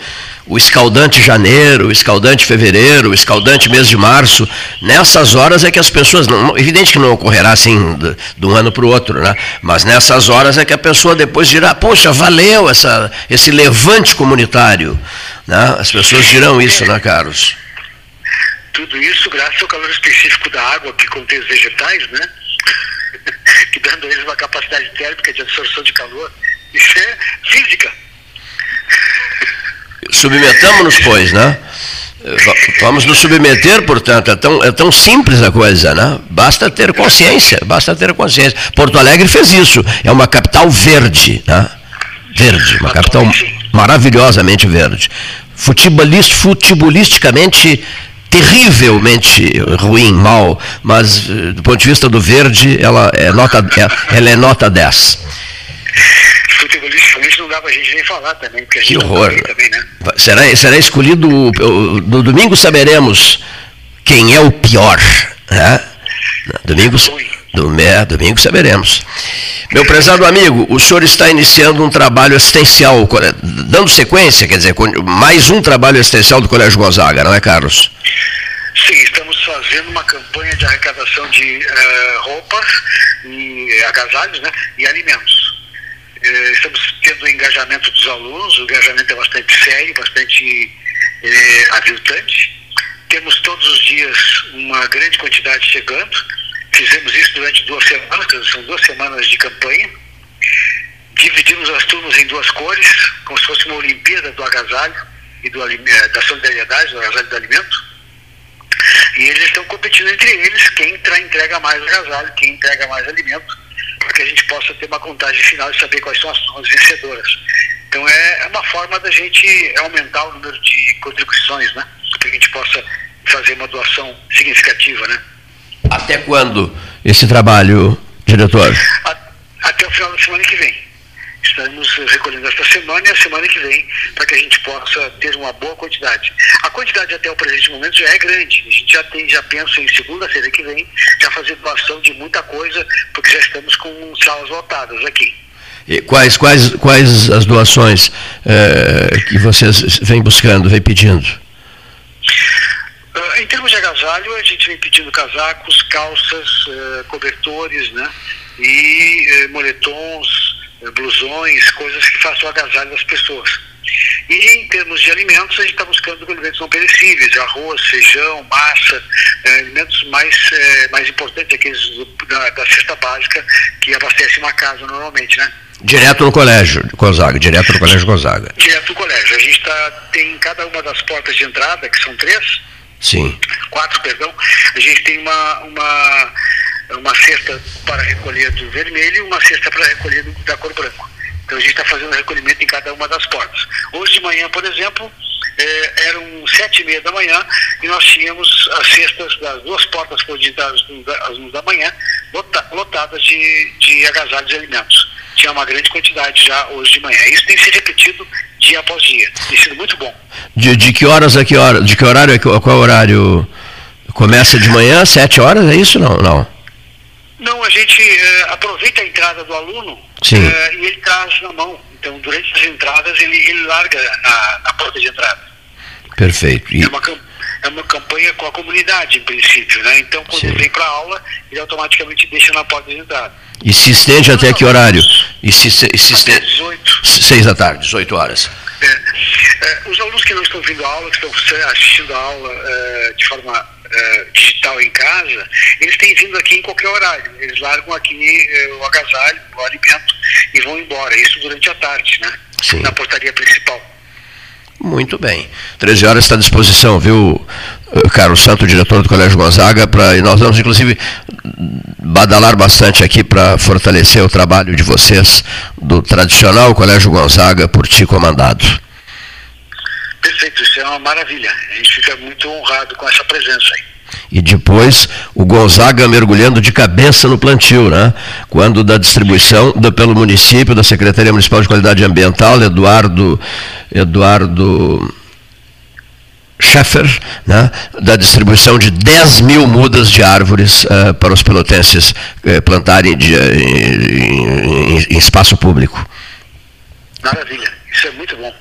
o escaldante janeiro, o escaldante fevereiro, o escaldante mês de março, nessas horas é que as pessoas, não, evidente que não ocorrerá assim de, de um ano para o outro, né? mas nessas horas é que a pessoa depois dirá, poxa, valeu essa, esse levante comunitário. Né? As pessoas dirão isso, né, Carlos? Tudo isso graças ao calor específico da água que contém os vegetais, né? que dando a eles uma capacidade térmica de absorção de calor. Isso é física. Submetamos-nos, pois, né? Vamos nos submeter, portanto, é tão, é tão simples a coisa, né? Basta ter consciência, basta ter consciência. Porto Alegre fez isso, é uma capital verde, né? Verde, uma capital maravilhosamente verde. Futebolist, futebolisticamente terrivelmente ruim, mal, mas eh, do ponto de vista do verde, ela é nota, é, ela é nota 10. Futebolisticamente não dá pra gente nem falar também, porque a gente que horror. Também, né? será, será escolhido, no domingo saberemos quem é o pior. Né? Domingo, é, domingo saberemos. Meu prezado amigo, o senhor está iniciando um trabalho assistencial, dando sequência, quer dizer, mais um trabalho assistencial do Colégio Gonzaga, não é, Carlos? Sim, estamos fazendo uma campanha de arrecadação de uh, roupas e agasalhos né, e alimentos. Uh, estamos tendo o engajamento dos alunos, o engajamento é bastante sério, bastante uh, aviltante. Temos todos os dias uma grande quantidade chegando. Fizemos isso durante duas semanas, são duas semanas de campanha. Dividimos as turmas em duas cores, como se fosse uma Olimpíada do agasalho e do, da solidariedade, do agasalho e do alimento. E eles estão competindo entre eles quem entrega mais agasalho, quem entrega mais alimento, para que a gente possa ter uma contagem final e saber quais são as turmas vencedoras. Então é, é uma forma da gente aumentar o número de contribuições, né? Para que a gente possa fazer uma doação significativa, né? Até quando esse trabalho, diretor? Até o final da semana que vem. Estamos recolhendo esta semana e a semana que vem, para que a gente possa ter uma boa quantidade. A quantidade até o presente momento já é grande. A gente já tem, já pensa em segunda-feira que vem, já fazer doação de muita coisa, porque já estamos com salas lotadas aqui. E quais, quais, quais as doações eh, que vocês vêm buscando, vêm pedindo? Uh, em termos de agasalho, a gente vem pedindo casacos, calças, uh, cobertores, né? E uh, moletons, blusões, coisas que façam o agasalho das pessoas. E em termos de alimentos, a gente está buscando alimentos não perecíveis, arroz, feijão, massa, alimentos mais, mais importantes, aqueles da, da, cesta básica que abastece uma casa normalmente, né? Direto no colégio Gonzaga, direto no colégio Gonzaga. Direto no colégio. A gente tá, tem cada uma das portas de entrada, que são três. Sim. Quatro, perdão. A gente tem uma, uma uma cesta para recolher do vermelho e uma cesta para recolher do, da cor branco. Então a gente está fazendo recolhimento em cada uma das portas. Hoje de manhã, por exemplo, é, eram sete e meia da manhã e nós tínhamos as cestas das duas portas coordenadas às da manhã lotadas de, de agasalhos e alimentos. Tinha uma grande quantidade já hoje de manhã. Isso tem se repetido dia após dia. Tem sido muito bom. De, de que horas a que hora? De que horário? É qual horário? Começa de manhã, sete horas, é isso? Não, não. Não, a gente é, aproveita a entrada do aluno é, e ele traz na mão. Então, durante as entradas, ele, ele larga na, na porta de entrada. Perfeito. E... É, uma, é uma campanha com a comunidade, em princípio. Né? Então, quando Sim. ele vem para a aula, ele automaticamente deixa na porta de entrada. E se estende até que horário? E se, se, se estende... 18. Seis da tarde, 18 horas. É, é, os alunos que não estão vindo à aula, que estão assistindo a aula é, de forma uh, digital em casa, eles têm vindo aqui em qualquer horário. Eles largam aqui uh, o agasalho, o alimento e vão embora. Isso durante a tarde, né? Sim. Na portaria principal. Muito bem. 13 horas está à disposição, viu, eh, Carlos Santo, diretor do Colégio Gonzaga, pra, e nós vamos, inclusive, badalar bastante aqui para fortalecer o trabalho de vocês do tradicional Colégio Gonzaga, por ti comandado. Perfeito, isso é uma maravilha. A gente fica muito honrado com essa presença aí. E depois o Gonzaga mergulhando de cabeça no plantio, né? Quando da distribuição pelo município, da Secretaria Municipal de Qualidade Ambiental, Eduardo, Eduardo Scheffer, né? da distribuição de 10 mil mudas de árvores uh, para os pelotenses uh, plantarem de, uh, em, em, em espaço público. Maravilha, isso é muito bom,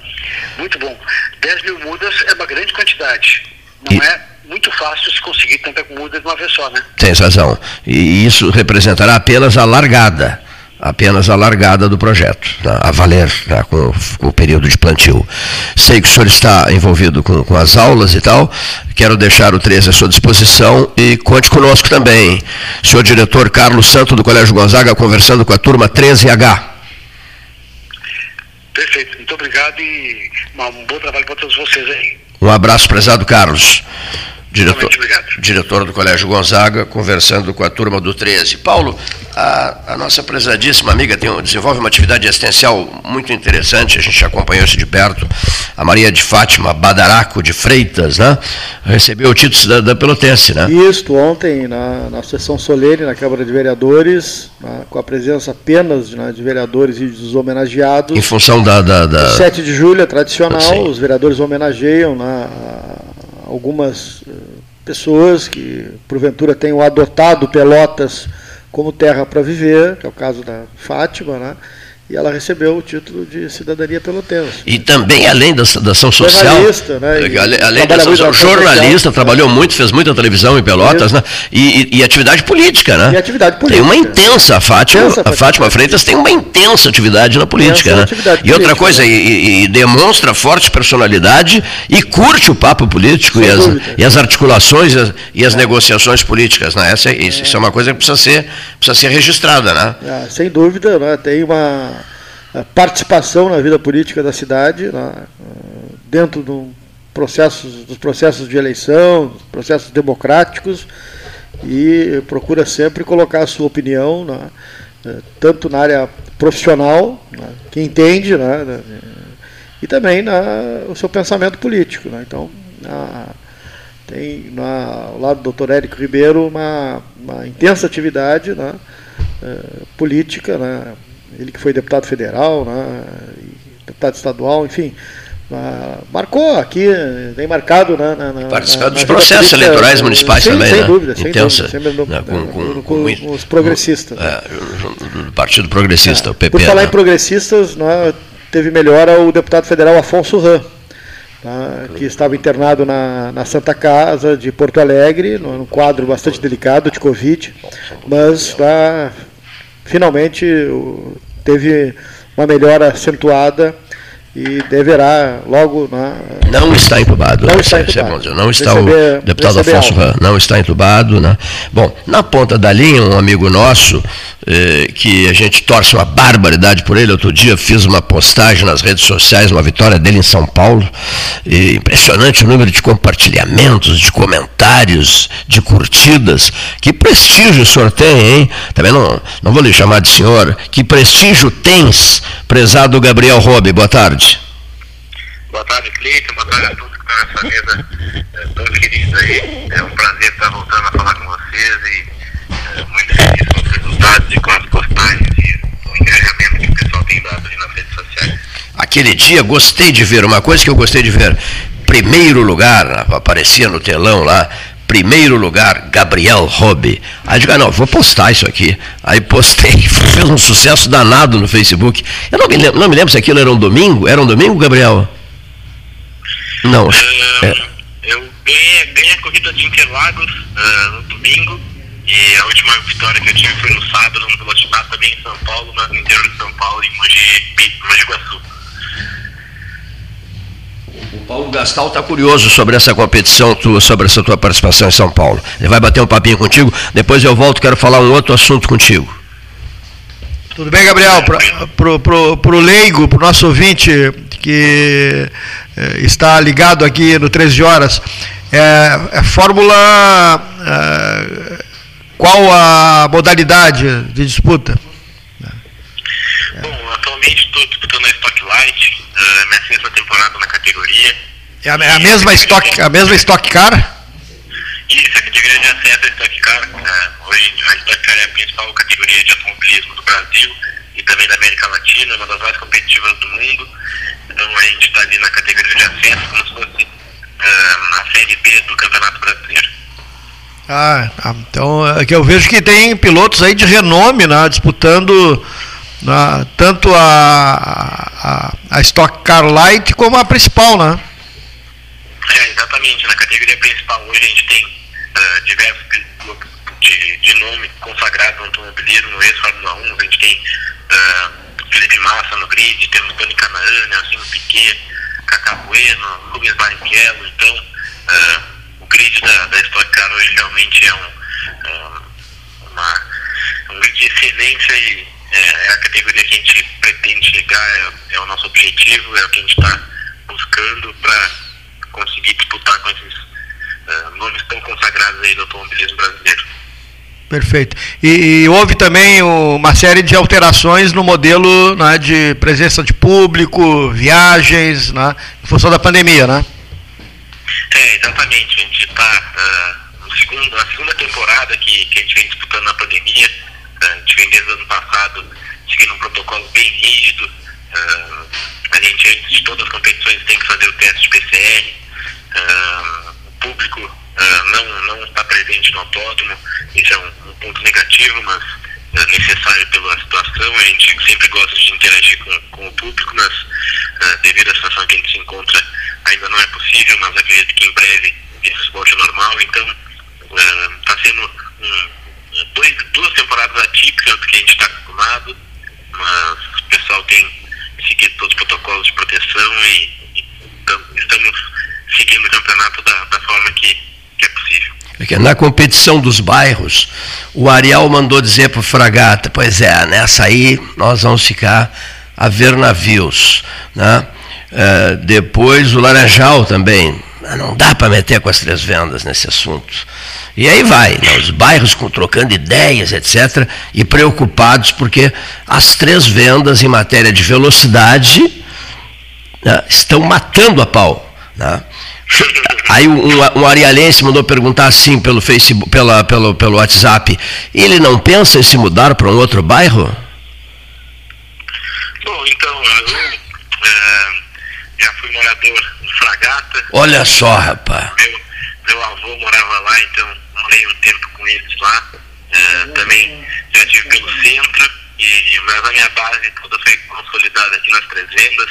muito bom. 10 mil mudas é uma grande quantidade. Não e... é muito fácil se conseguir tanta muda de uma vez só, né? Tem razão. E isso representará apenas a largada apenas a largada do projeto, tá? a valer tá? com, com, o período de plantio. Sei que o senhor está envolvido com, com, as aulas e tal, quero deixar o 13 à sua disposição e conte conosco também. Senhor diretor Carlos Santo do Colégio Gonzaga, conversando com a turma 13H. Perfeito, muito obrigado e um bom trabalho para todos vocês aí. Um abraço, prezado Carlos. Diretor, diretor do Colégio Gonzaga, conversando com a turma do 13. Paulo, a, a nossa prezadíssima amiga tem, desenvolve uma atividade assistencial muito interessante, a gente acompanhou isso de perto. A Maria de Fátima Badaraco de Freitas, né? Recebeu o título da, da Pelotense, né? Isso, ontem, na, na sessão solene na Câmara de Vereadores, na, com a presença apenas né, de vereadores e dos homenageados. Em função da. da, da... 7 de julho é tradicional, Sim. os vereadores homenageiam né, algumas eh, pessoas que, porventura, tenham adotado Pelotas como terra para viver, que é o caso da Fátima, né? E ela recebeu o título de cidadania pelotense. E também, além da, da ação social. Jornalista, né? E, além, além da ação, jornalista, trabalhou muito, fez muita televisão em Pelotas, né? E, e, e, atividade política, né? E atividade política. Tem uma intensa, a Fátima, intensa, a Fátima Freitas tem uma intensa atividade na política, intensa né? Atividade e outra coisa, né? e, demonstra forte personalidade e curte o papo político e as, e as, articulações e as, e as é. negociações políticas, né? Essa, é. Isso é uma coisa que precisa ser, precisa ser registrada, né? É, sem dúvida, né? tem uma participação na vida política da cidade, né, dentro do processos, dos processos de eleição, processos democráticos, e procura sempre colocar a sua opinião, né, tanto na área profissional, né, que entende, né, e também na, o seu pensamento político. Né. Então, na, tem na, ao lado do doutor Érico Ribeiro uma, uma intensa atividade né, política, né, ele que foi deputado federal, né, deputado estadual, enfim, marcou aqui, tem marcado na, na, na Participar dos processos política, eleitorais municipais sem, também, sem né? Dúvida, sem Intensa, dúvida, no, né? com, com, com, com, os progressistas. É, Partido Progressista, é, o PP. Por falar né? em progressistas, né, teve melhora o deputado federal Afonso Ram, né, que estava internado na, na Santa Casa de Porto Alegre, num quadro bastante delicado de Covid, mas finalmente teve uma melhora acentuada e deverá logo. Na, não está entubado. Não está entubado. Não está receber, o deputado Afonso Ram, não está entubado. Né? Bom, na ponta da linha, um amigo nosso, eh, que a gente torce uma barbaridade por ele, outro dia fiz uma postagem nas redes sociais, uma vitória dele em São Paulo. E impressionante o número de compartilhamentos, de comentários, de curtidas. Que prestígio o senhor tem, hein? Também não, não vou lhe chamar de senhor. Que prestígio tens, prezado Gabriel Robe? Boa tarde. Boa tarde, Cleiton. Boa tarde a todos que estão nessa mesa é, tão querida aí. É um prazer estar voltando a falar com vocês e é, muito feliz com os resultados e com as postagens e o engajamento que o pessoal tem dado nas redes sociais. Aquele dia gostei de ver, uma coisa que eu gostei de ver. Primeiro lugar, aparecia no telão lá, primeiro lugar, Gabriel Robe. Aí eu digo, ah, não, vou postar isso aqui. Aí postei, fez um sucesso danado no Facebook. Eu não me lembro, não me lembro se aquilo era um domingo. Era um domingo, Gabriel? Não. Uh, é. Eu ganhei, ganhei, a corrida de Interlagos uh, no domingo e a última vitória que eu tive foi no sábado no Velocitar, também em São Paulo, mas no interior de São Paulo, em Mogi, Mogi Guaçu. O Paulo Gastal está curioso sobre essa competição tua, sobre essa tua participação em São Paulo. Ele vai bater um papinho contigo, depois eu volto, quero falar um outro assunto contigo. Tudo bem, Gabriel? Para o leigo, para o nosso ouvinte que eh, está ligado aqui no 13 Horas, é, é Fórmula. É, qual a modalidade de disputa? Bom, atualmente estou disputando a Stock Light, uh, minha sexta temporada na categoria. É a, é a mesma Stock, a mesma Stock Car? Isso, a categoria de acesso é Stock Car. Uh, hoje a Stock Car é a principal categoria de automobilismo do Brasil e também da América Latina, uma das mais competitivas do mundo. Então a gente está ali na categoria de acesso, como se fosse uh, a Série B do Campeonato Brasileiro. Ah, tá. então é que eu vejo que tem pilotos aí de renome, né, disputando na, tanto a, a, a Stock Car Light como a principal, né? É, exatamente. Na categoria principal hoje a gente tem uh, diversos pilotos de, de nome consagrado no automobilismo, ex-Fórmula 1, a gente tem uh, Felipe Massa no grid, temos Tony Canaan, Nelson Piquet, Cacá Bueno, Rubens Barrichello, então uh, o grid da, da Stock Car hoje realmente é um, uma, um grid de excelência e é, é, a categoria que a gente pretende chegar, é, é o nosso objetivo, é o que a gente está buscando para conseguir disputar com esses uh, nomes tão consagrados aí do automobilismo brasileiro. Perfeito. E, e, houve também uma série de alterações no modelo né, de presença de público, viagens, né, em função da pandemia, né? É, exatamente. A gente está uh, na segunda temporada que, que a gente vem disputando na pandemia. Uh, a gente vem desde o ano passado seguindo um protocolo bem rígido. Uh, a gente, antes de todas as competições, tem que fazer o teste de PCR. O público não, não está presente no autódromo, isso é um, um ponto negativo, mas uh, necessário pela situação. A gente sempre gosta de interagir com, com o público, mas devido à situação que a gente se encontra, ainda não é possível, mas acredito que em breve isso volte ao normal. Então, está sendo um, dois, duas temporadas atípicas do que a gente está acostumado, mas o pessoal tem seguido todos os protocolos de proteção e, e estamos seguindo o campeonato da, da forma que, que é possível. Na competição dos bairros, o Ariel mandou dizer para o Fragata, pois é, nessa aí nós vamos ficar a ver navios. Né? Uh, depois o Laranjal também. Não dá para meter com as três vendas nesse assunto. E aí vai, né? os bairros com, trocando ideias, etc., e preocupados porque as três vendas em matéria de velocidade né, estão matando a pau. Né? Aí um, um arialense mandou perguntar assim pelo Facebook, pela, pelo, pelo WhatsApp, ele não pensa em se mudar para um outro bairro? Bom, então, eu é, já fui morador em Fragata. Olha só, rapaz. Meu, meu avô morava lá, então morei um tempo com eles lá. É, também já estive pelo centro, e, mas a minha base toda foi consolidada aqui nas. É,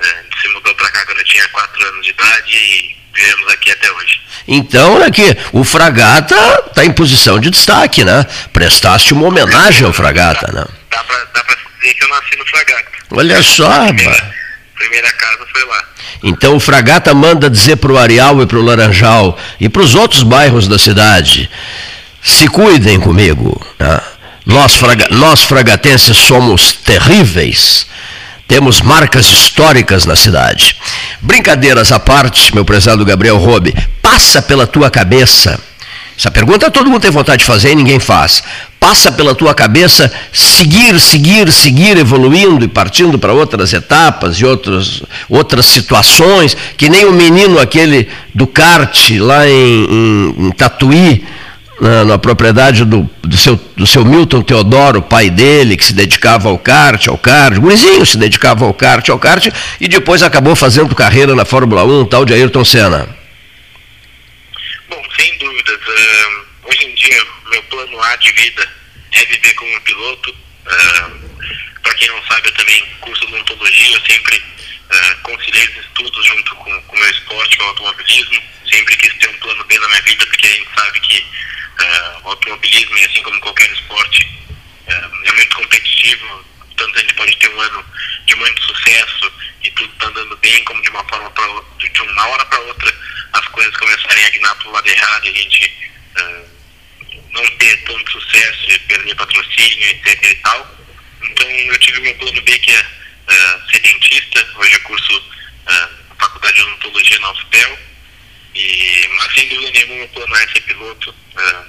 a gente se mudou para cá quando eu tinha 4 anos de idade e vivemos aqui até hoje. Então, olha aqui, o Fragata está em posição de destaque, né? Prestaste uma homenagem ao Fragata, né? Dá para dizer que eu nasci no Fragata. Olha só, a primeira, primeira casa foi lá. Então o Fragata manda dizer para o Areal e para o Laranjal e para os outros bairros da cidade: se cuidem comigo. Né? Nós, fraga, nós fragatenses somos terríveis. Temos marcas históricas na cidade. Brincadeiras à parte, meu prezado Gabriel Robe, passa pela tua cabeça. Essa pergunta todo mundo tem vontade de fazer e ninguém faz. Passa pela tua cabeça seguir, seguir, seguir evoluindo e partindo para outras etapas e outras, outras situações, que nem o menino aquele do kart lá em, em, em Tatuí, na, na propriedade do, do, seu, do seu Milton Teodoro, pai dele, que se dedicava ao kart, ao kart, gurizinho se dedicava ao kart, ao kart, e depois acabou fazendo carreira na Fórmula 1, tal de Ayrton Senna. Bom, sem dúvidas. Uh, hoje em dia, meu plano A de vida é viver como piloto. Uh, Para quem não sabe, eu também curso odontologia, eu sempre uh, conciliei os estudos junto com o meu esporte, com o automobilismo. Sempre quis ter um plano B na minha vida, porque a gente sabe que Uh, o automobilismo, assim como qualquer esporte, uh, é muito competitivo. Tanto a gente pode ter um ano de muito sucesso e tudo está andando bem, como de uma forma para de uma hora para outra, as coisas começarem a guinar para o lado errado e a gente uh, não ter tanto sucesso e perder patrocínio, etc e tal. Então eu tive meu plano B que é ser dentista. Hoje eu curso a faculdade de odontologia na UFPEL e, mas sem dúvida nenhuma o plano é ser piloto. Uh,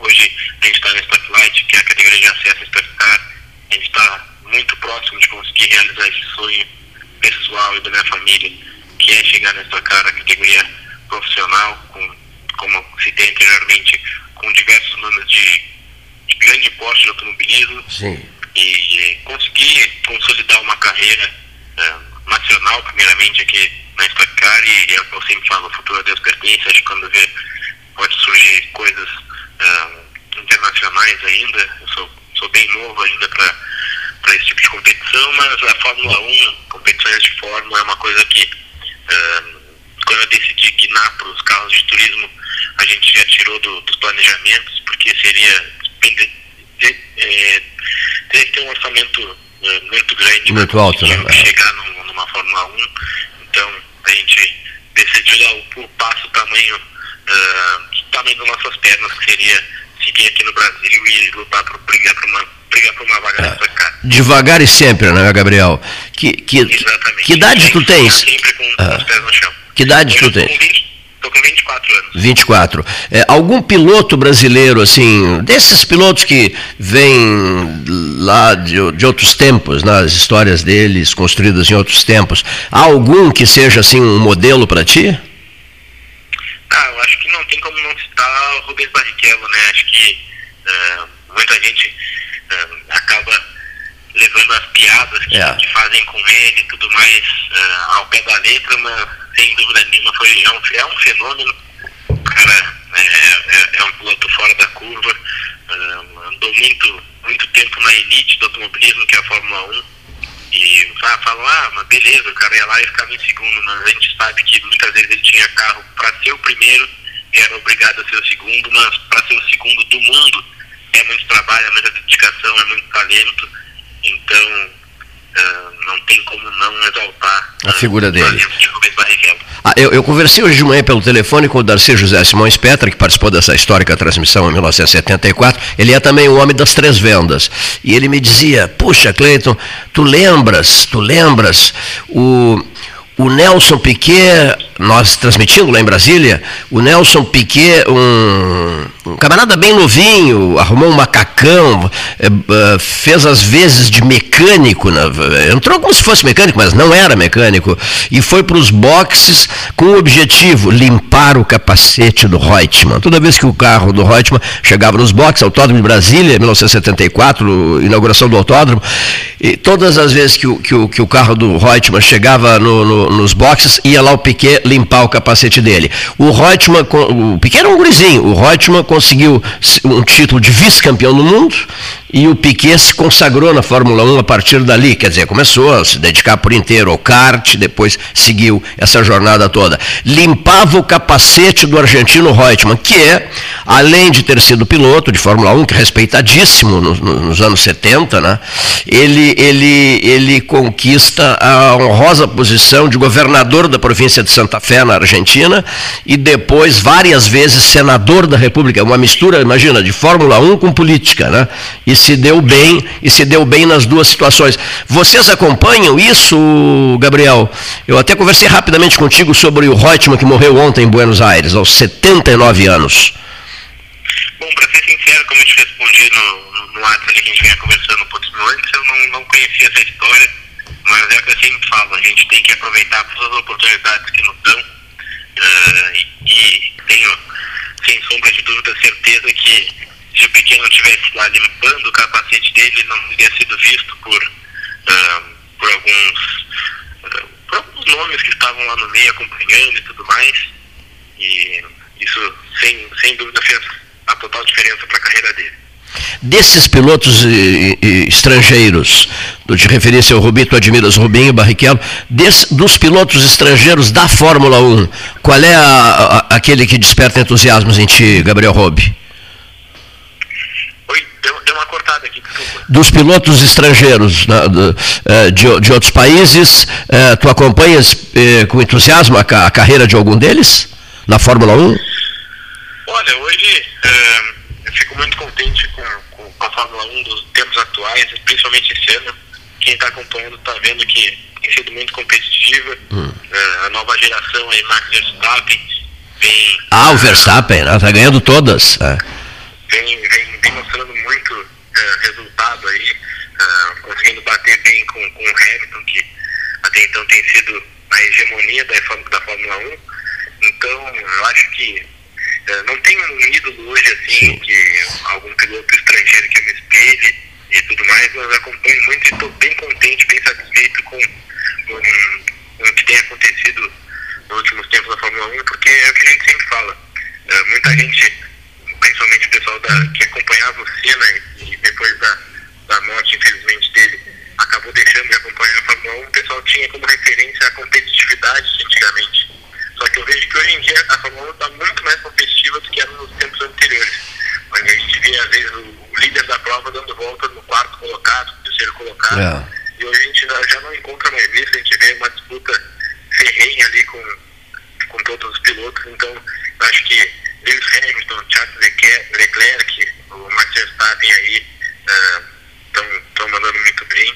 hoje a gente está na Stocklight, que é a categoria de acesso a Stockcar. A gente está muito próximo de conseguir realizar esse sonho pessoal e da minha família, que é chegar na Stockcar, a categoria profissional, com, como citei anteriormente, com diversos números de, de grande porte de automobilismo. Sim. E conseguir consolidar uma carreira uh, nacional, primeiramente, aqui na Stock Car e é o que eu sempre falo, o futuro a Deus pertence, acho que quando vê pode surgir coisas uh, internacionais ainda, eu sou, sou bem novo ainda para esse tipo de competição, mas a Fórmula 1, competições de Fórmula é uma coisa que uh, quando eu decidi guinar para os carros de turismo, a gente já tirou do, dos planejamentos, porque seria é, teria que ter um orçamento uh, muito grande muito alto, né? chegar num, numa Fórmula 1 então, a gente decidiu dar o, o passo, o tamanho, uh, tamanho das nossas pernas, que seria seguir aqui no Brasil e lutar por brigar por uma, brigar por uma vaga nessa casa. Devagar e sempre, né, Gabriel? Que, que, Exatamente. que idade tu tens? Sempre com ah. os pés no chão. Que idade tu tens? Estou com 24 anos. 24. É, algum piloto brasileiro, assim, desses pilotos que vêm lá de, de outros tempos, nas né, histórias deles, construídas em outros tempos, há algum que seja, assim, um modelo para ti? Ah, eu acho que não tem como não citar o Rubens Barrichello, né? Acho que uh, muita gente uh, acaba levando as piadas que, é. que, fazem com ele e tudo mais uh, ao pé da letra, mas sem dúvida nenhuma, foi, é, um, é um fenômeno. O cara é, é, é, um piloto fora da curva, uh, andou muito, na elite do automobilismo, que é a Fórmula 1, e falam, ah, mas beleza, o cara ia lá e ficava em segundo, mas a gente sabe que muitas vezes ele tinha carro para ser o primeiro e era obrigado a ser o segundo, mas para ser o segundo do mundo é muito trabalho, é muita dedicação, é muito talento, então uh, não tem como não exaltar a figura dele. Ah, eu, eu, conversei hoje de manhã pelo telefone com o Darcy José Simões Petra, que participou dessa histórica transmissão em 1974. Ele é também o homem das três vendas. E ele me dizia, puxa, Cleiton, tu lembras, tu lembras o, o Nelson Piquet nós transmitindo lá em Brasília, o Nelson Piquet, um, um camarada bem novinho, arrumou um macacão, é, é, fez as vezes de mecânico, né? entrou como se fosse mecânico, mas não era mecânico, e foi para os boxes com o objetivo, limpar o capacete do Reutemann. Toda vez que o carro do Reutemann chegava nos boxes, Autódromo de Brasília, 1974, inauguração do autódromo, e todas as vezes que o, que o, que o carro do Reutemann chegava no, no, nos boxes, ia lá o Piquet limpar o capacete dele. O Reutemann, o pequeno um gurizinho, o Reutemann conseguiu um título de vice-campeão do mundo e o Piquet se consagrou na Fórmula 1 a partir dali, quer dizer, começou a se dedicar por inteiro ao kart, depois seguiu essa jornada toda. Limpava o capacete do argentino Reutemann, que é, além de ter sido piloto de Fórmula 1, que é respeitadíssimo nos, nos anos 70, né, ele, ele, ele conquista a honrosa posição de governador da província de Santa Fé, na Argentina, e depois várias vezes senador da República, uma mistura, imagina, de Fórmula 1 com política, né? E se deu bem, e se deu bem nas duas situações. Vocês acompanham isso, Gabriel? Eu até conversei rapidamente contigo sobre o Reutemann que morreu ontem em Buenos Aires, aos 79 anos. Bom, para ser sincero, como eu te respondi no, no WhatsApp que a gente vinha conversando um pouquinho antes, eu não, não conhecia essa história, mas é o que eu sempre falo, a gente tem que aproveitar todas as oportunidades que nos dão uh, e tenho, sem sombra de dúvida, certeza que se o pequeno estivesse lá limpando o capacete dele, não teria sido visto por, uh, por, alguns, uh, por alguns nomes que estavam lá no meio acompanhando e tudo mais. E isso, sem, sem dúvida, fez a total diferença para a carreira dele. Desses pilotos e, e, estrangeiros, do te referência ao Rubinho, tu admiras Rubinho, Barrichello, dos pilotos estrangeiros da Fórmula 1, qual é a, a, aquele que desperta entusiasmos em ti, Gabriel Robi? Dos pilotos estrangeiros né, de, de, de, outros países, eh, tu acompanhas eh, com entusiasmo a, a, carreira de algum deles na Fórmula 1? Olha, hoje eh, eu fico muito contente com, com, a Fórmula 1 dos tempos atuais, principalmente esse ano. Quem está acompanhando está vendo que tem sido muito competitiva. Hum. a nova geração aí, Max Verstappen, vem. Ah, o Verstappen, está né? ganhando todas. É. Vem, vem, vem mostrando muito uh, resultado aí, uh, conseguindo bater bem com, com o Hamilton, que até então tem sido a hegemonia da, da Fórmula 1. Então, eu acho que uh, não tem um ídolo hoje assim, que algum piloto estrangeiro que eu me espelhe e tudo mais, mas acompanho muito e estou bem contente, bem satisfeito com, com, com, o que tem acontecido nos últimos tempos da Fórmula 1, porque é o que a gente sempre fala. muita gente, principalmente o pessoal da, que acompanhava o Senna e depois da, da morte, infelizmente, dele, acabou deixando de acompanhar a Fórmula 1, o pessoal tinha como referência a competitividade antigamente. Só que eu vejo que hoje em dia a Fórmula 1 está muito mais competitiva do que era nos tempos anteriores, onde a gente via, às vezes, o, o líder da prova dando volta no quarto colocado, no terceiro colocado. É. E hoje a gente já não encontra mais isso, a gente vê uma disputa ferrenha ali com, com todos os pilotos. Então, acho que Lewis Hamilton, Charles Leclerc, o Max Verstappen aí estão uh, mandando muito bem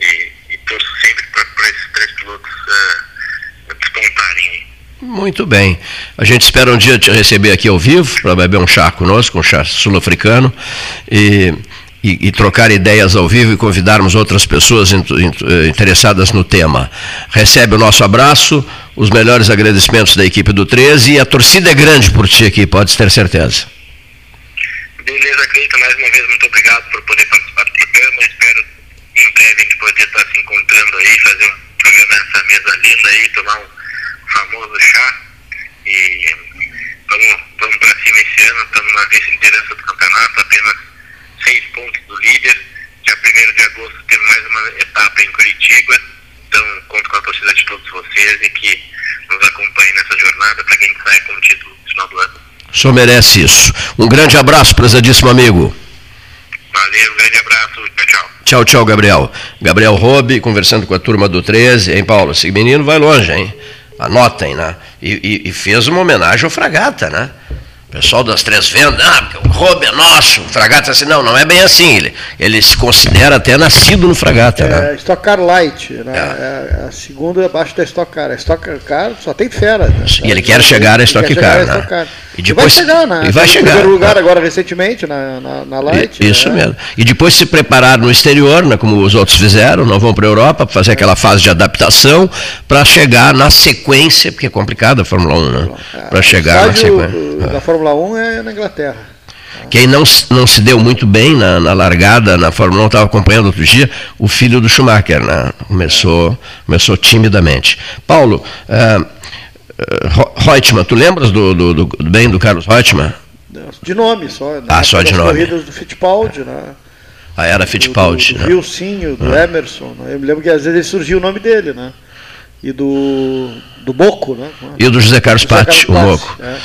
e, e torço sempre para esses três pilotos uh, despontarem. Muito bem. A gente espera um dia te receber aqui ao vivo para beber um chá conosco, um chá sul-africano. E, e, e, trocar ideias ao vivo e convidarmos outras pessoas eh, interessadas no tema. Recebe o nosso abraço, os melhores agradecimentos da equipe do 13 e a torcida é grande por ti aqui, pode ter certeza. Beleza, Cleiton, mais uma vez muito obrigado por poder participar do programa. Espero em breve a gente poder estar se encontrando aí, fazer um programa nessa mesa linda aí, tomar um famoso chá. E vamos, vamos para cima esse ano, estamos na vice-liderança do campeonato, apenas seis pontos do líder. dia 1 de agosto tem mais uma etapa em Curitiba. Então, conto com a torcida de todos vocês e que nos acompanhem nessa jornada para quem sai com o título no final do ano. O senhor merece isso. Um grande abraço, prezadíssimo amigo. Valeu, um grande abraço. Tchau, tchau. Tchau, tchau, Gabriel. Gabriel Robe, conversando com a turma do 13. Hein, Paulo? Esse menino vai longe, hein? Anotem, né? E, e, e fez uma homenagem ao Fragata, né? O pessoal das três vendas, ah, porque o Robe é nosso. O Fragata assim, não, não é bem assim. Ele, ele se considera até nascido no Fragata, É, né? Stock Car Light, né? É. a segunda abaixo da Stock Car. A Stock Car só tem fera. Né? E ele quer chegar a Ele Stock Car, né? Stock Car. E E, depois- vai chegar, né? e vai chegar, primeiro lugar né? agora recentemente na, na, na Light. I- Isso né? mesmo. E depois se preparar no exterior, né, como os outros fizeram, não vão para a Europa, fazer aquela fase de adaptação, para chegar na sequência, porque é complicado a Fórmula 1, né? Para chegar na sequência. da Fórmula 1 é na Inglaterra. Quem não, se- não se deu muito bem na, na largada na Fórmula 1, estava acompanhando outro dia, o filho do Schumacher, né? Começou, começou timidamente. Paulo, Ro- Reutemann, tu lembras do, do, do- bem do Carlos Reutemann? De nome só. né? Ah, só de nome. corridas do Fittipaldi, né? A era Do, Fittipaldi. do, né? do Wilsinho, do Emerson. Né? Eu me lembro que às vezes ele surgia o nome dele, né? E do, do Boco, né? E do José Carlos Patti, o. Patti, é.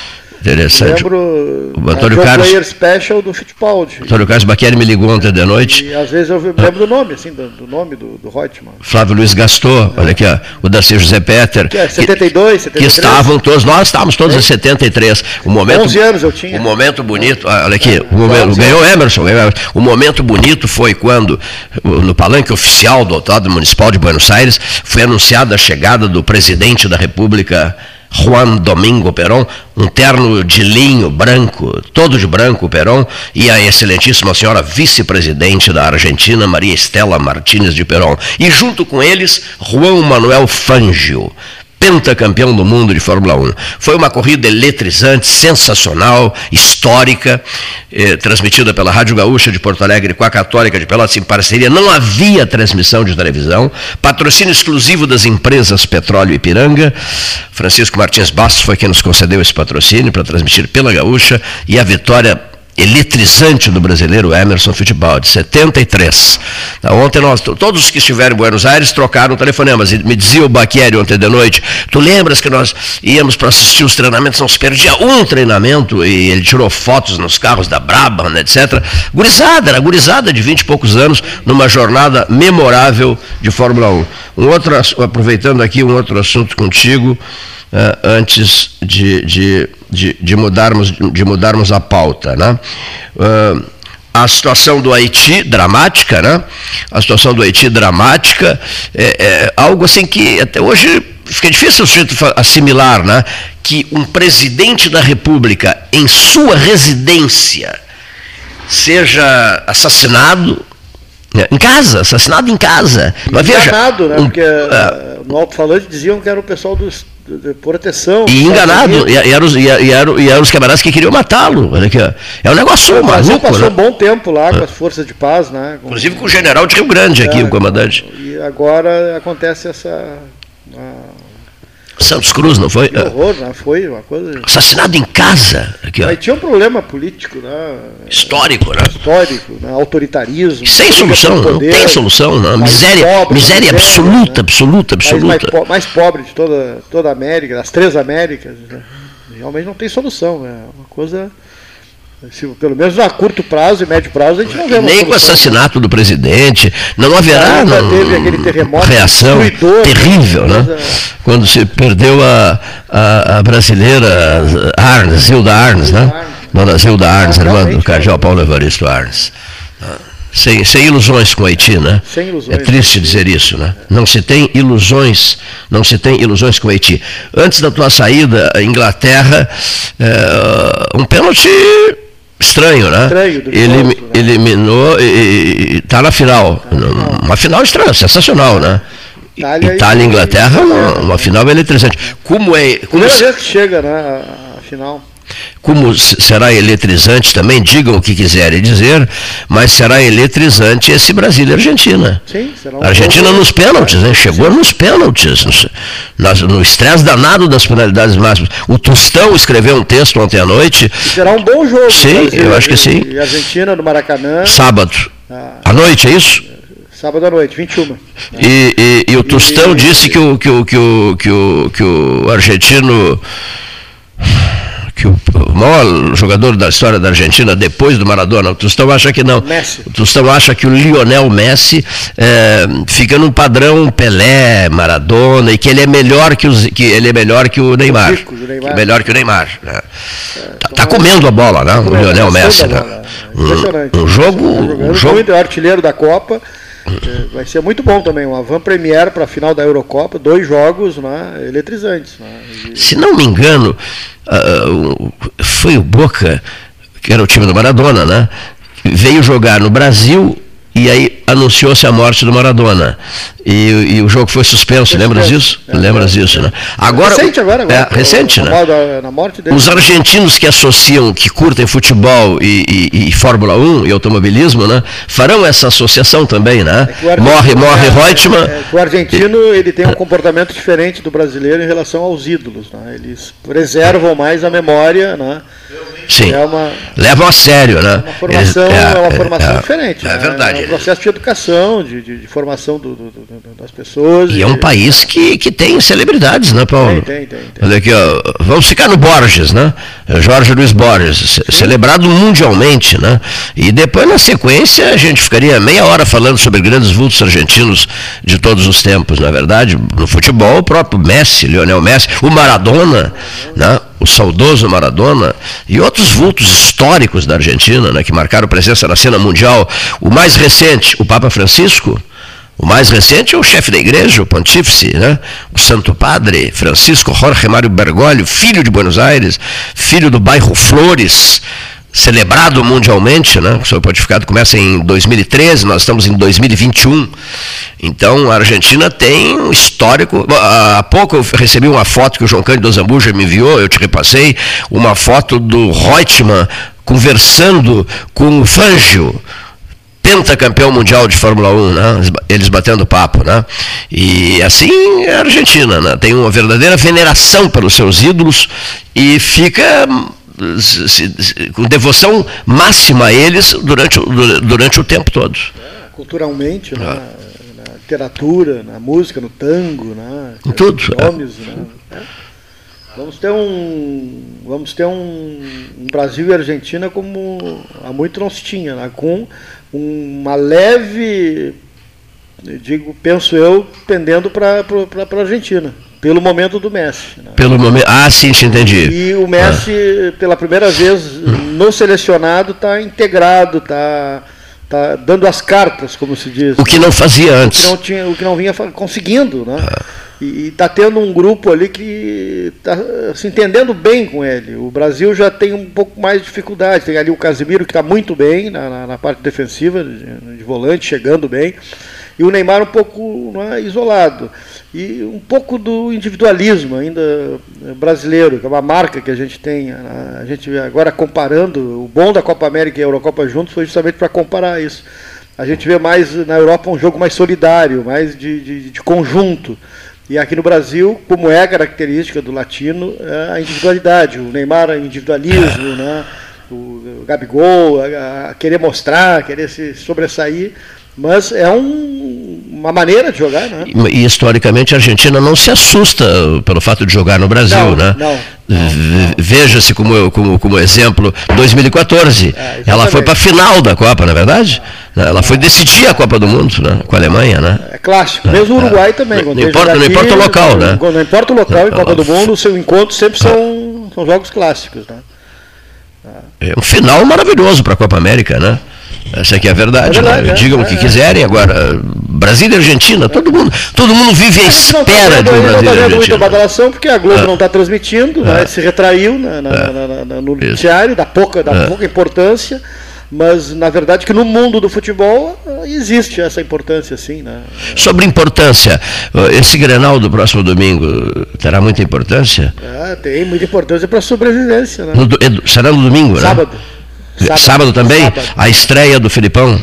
Interessante. lembro O Antônio Joe Carlos- Player Special do Fittipaldi. Antônio Carlos Baqueri me ligou ontem de noite. E às vezes eu lembro do nome, assim, do, do nome do, do Reutemann. Flávio Luiz Gastou, olha aqui, ó, o Darcy José Peter. Que é 72, que 73. estavam todos, nós estávamos todos em 73. O momento, 11 anos eu tinha. O momento bonito, ah, olha aqui, o momento, 11 ganhou Emerson, ganhou Emerson. O momento bonito foi quando, no palanque oficial do Autódromo Municipal de Buenos Aires, foi anunciada a chegada do presidente da República, Juan Domingo Perón, um terno de linho branco, todo de branco, Perón, e a excelentíssima senhora vice-presidente da Argentina, Maria Estela Martínez de Perón. E junto com eles, Juan Manuel Fangio pentacampeão do mundo de Fórmula 1. Foi uma corrida eletrizante, sensacional, histórica, eh, transmitida pela Rádio Gaúcha de Porto Alegre com a Católica de Pelotas em parceria. Não havia transmissão de televisão, patrocínio exclusivo das empresas Petróleo Ipiranga. Francisco Martins Bastos foi quem nos concedeu esse patrocínio para transmitir pela Gaúcha e a vitória eletrizante do brasileiro Emerson Fittipaldi, 73. Tá, Ontem nós, todos os que estiveram em Buenos Aires trocaram telefonemas. Me dizia o Baquieri ontem de noite, tu lembras que nós íamos para assistir os treinamentos, não se perdia um treinamento, e ele tirou fotos nos carros da Brabham, etc. Gurizada, era gurizada de 20 e poucos anos, numa jornada memorável de Fórmula 1. Um outro, aproveitando aqui um outro assunto contigo, eh, antes de, de, de, de mudarmos, de mudarmos a pauta. Né? Ah, a situação do Haiti, dramática, né? A situação do Haiti, dramática, é, é algo assim que até hoje fica difícil o sujeito assimilar, né? Que um presidente da República, em sua residência, seja assassinado né, em casa, assassinado em casa. Mas veja, enganado, né? um- Porque é, no alto-falante diziam que era o pessoal dos, proteção. e enganado, e, e eram os, e, eram, e eram os camaradas que queriam matá-lo. É um negócio O maluco, passou né? um bom tempo lá com as forças de paz, né? Com- Inclusive com o general de Rio Grande aqui, É, o comandante. E agora acontece essa. a- Santos Cruz, não foi? que horror, né? Foi uma coisa. Assassinado em casa. Aqui, ó. Aí tinha um problema político, né? Histórico, né? Histórico, né? autoritarismo. Sem solução, por não poder, tem solução, não. país Miséria, pobre, miséria absoluta, né? absoluta, mais, absoluta. po- mais pobre de toda, toda a América, das três Américas. né? Realmente não tem solução. É uma coisa. Pelo menos a curto prazo e médio prazo a gente não vê Nem com o assassinato do presidente, não haverá Nada, não, teve aquele terremoto reação terrível, né? coisa- Quando se perdeu a, a, a brasileira Arnes, Zilda Arnes, né? Arnes. Dona Zilda Arnes, Ah, irmã do Cardeal né? Paulo Evaristo Arnes. Sem, sem ilusões com o Haiti, né? Sem ilusões. É triste dizer isso, né? Não se tem ilusões, não se tem ilusões com o Haiti. Antes da tua saída, a Inglaterra, é, um pênalti estranho, né? Estranho, Ele, né? Eliminou e está na final. Uma final estranha, sensacional, né? Itália e- Itália e Inglaterra, uma, uma final eletrizante. Como é. Como Primeira se- vez que chega, né? A final. Como será eletrizante também, digam o que quiserem dizer, mas será eletrizante esse Brasil e Argentina. Sim, será um Argentina nos pênaltis, né? Chegou nos pênaltis, no estresse danado das penalidades máximas. O Tostão escreveu um texto ontem à noite. será um bom jogo. Sim, Brasil, eu acho que sim. E Argentina no Maracanã. Sábado. Ah, à noite, é isso? Sábado à noite, 21. E, e, e o Tostão e, disse que o, que, o, que, o, que, o, que o argentino que o, maior jogador da história da Argentina depois do Maradona, o Tostão acha que não. Messi. O Tostão acha que o Lionel Messi é, fica no padrão Pelé, Maradona e que ele é melhor que, os, que ele é melhor que o Neymar. Rico, o Neymar. melhor que o Neymar. Né? É, tá, tá, comendo a bola, né? O Lionel Messi. Né? Um, um jogo. Tá um jogo... Muito, artilheiro da Copa. Vai ser muito bom também, uma van premiere para a final da Eurocopa, dois jogos né, eletrizantes. Né, e... Se não me engano, uh, foi o Boca, que era o time do Maradona, né? Veio jogar no Brasil e aí anunciou-se a morte do Maradona. E, e, o jogo foi suspenso, lembras disso? É, lembras é, disso, né? Agora, recente agora, agora. É, recente, né? Os argentinos que associam, que curtem futebol e, e, e, Fórmula 1 e automobilismo, né? Farão essa associação também, né? É morre, morre é, Reutemann. É, o argentino ele tem um comportamento diferente do brasileiro em relação aos ídolos. Né? Eles preservam mais a memória, né? Sim. É uma, Levam a sério, né? Uma formação, Eles, é, é, uma formação é, diferente. É, né? verdade. É um processo de educação, de, de, de formação do, do, do, das pessoas. E, é um país que, que tem celebridades, né, Paulo? Tem, tem, tem. tem. Olha aqui, ó, vamos ficar no Borges, né? Jorge Luiz Borges, celebrado mundialmente, né? E depois, na sequência, a gente ficaria meia hora falando sobre grandes vultos argentinos de todos os tempos, na verdade. No futebol, o próprio Messi, Lionel Messi, o Maradona, né? o saudoso Maradona e outros vultos históricos da Argentina, né, que marcaram presença na cena mundial. O mais recente, o Papa Francisco. O mais recente é o chefe da igreja, o pontífice, né? o Santo Padre Francisco Jorge Mário Bergoglio, filho de Buenos Aires, filho do bairro Flores, celebrado mundialmente, né? O seu pontificado começa em 2013, nós estamos em 2021. Então a Argentina tem um histórico. Há pouco eu recebi uma foto que o João Cândido Zambuja me enviou, eu te repassei, uma foto do Reutemann conversando com o Fangio, pentacampeão mundial de Fórmula 1, né? eles batendo papo. Né? E assim é a Argentina, né? tem uma verdadeira veneração pelos seus ídolos e fica com devoção máxima a eles durante, durante o tempo todo. É, culturalmente, né? Ah. na literatura, na música, no tango, né? em tudo. Nomes, é. né? É. Vamos ter um, vamos ter um, um, Brasil e Argentina como há muito não se tinha, né? com uma leve, digo, penso eu, pendendo para a Argentina. Pelo momento do Messi. Né? Pelo momento. Ah, sim, te entendi. E o Messi, ah. pela primeira vez no selecionado, está integrado, está tá dando as cartas, como se diz. O que não fazia antes. O que não, tinha, o que não vinha conseguindo, né? Ah. E está tendo um grupo ali que está se entendendo bem com ele. O Brasil já tem um pouco mais de dificuldade. Tem ali o Casimiro que está muito bem na, na, na, parte defensiva, de, de volante, chegando bem e o Neymar um pouco é, isolado. E um pouco do individualismo ainda brasileiro, que é uma marca que a gente tem. A gente agora comparando, o bom da Copa América e a Eurocopa juntos foi justamente para comparar isso. A gente vê mais na Europa um jogo mais solidário, mais de, de, de conjunto. E aqui no Brasil, como é característica do latino, é a individualidade. O Neymar, individualismo, né? o Gabigol, a, a querer mostrar, querer se sobressair. Mas é um, uma maneira de jogar, né? E, historicamente a Argentina não se assusta pelo fato de jogar no Brasil, não, né? Não. Veja-se como, como, como exemplo, 2014, é, ela foi para a final da Copa, não é verdade? Ela foi decidir a Copa do Mundo né? com a Alemanha, né? É clássico. Mesmo o Uruguai também. Não, importa, não importa o local, né? Não importa o local em Copa do Mundo, o seu encontro sempre são, são jogos clássicos, né? É um final maravilhoso para a Copa América, né? Essa aqui é a verdade. É verdade né? é, Digam é, o que é. quiserem. Agora, Brasil e Argentina, todo mundo, todo mundo vive à espera tá de um Brasil não tá e muita badalação porque a Globo não está transmitindo, né? se retraiu na, na, na, no noticiário, da pouca, da pouca importância. mas na verdade que no mundo do futebol eh, existe essa importância, sim, né? Sobre importância, esse Grenal do próximo domingo terá muita importância? Ah, tem muita importância para a sobrevivência, né? No, será no domingo, Sábado. né? Sábado. Sábado também? Sábado. A estreia do Filipão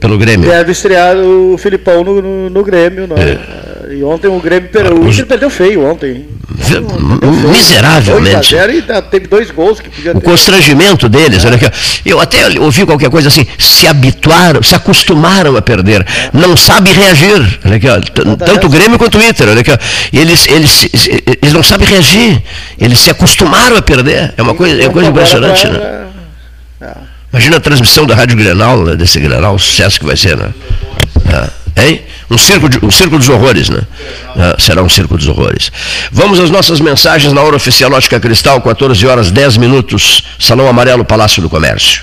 pelo Grêmio? Deve estrear o Filipão no, no, no Grêmio, né? É. E ontem o Grêmio perdeu. O Inter perdeu feio ontem. Miseravelmente. E teve dois gols que podia O ter. constrangimento deles, é. olha aqui. Eu até ouvi qualquer coisa assim, se habituaram, se acostumaram a perder. É. Não sabe reagir. Olha aqui, Tanto o Grêmio quanto o Inter. Olha aqui, eles, eles, eles não sabem reagir. Eles se acostumaram a perder. É uma coisa, é uma coisa impressionante, né? Imagina a transmissão da Rádio Grenal, né, desse Grenal, o sucesso que vai ser, né? É. Hein? Um circo, de, um circo dos horrores, né? Ah, será um circo dos horrores. Vamos às nossas mensagens na hora oficial Ótica Cristal, 14 horas 10 minutos, Salão Amarelo, Palácio do Comércio.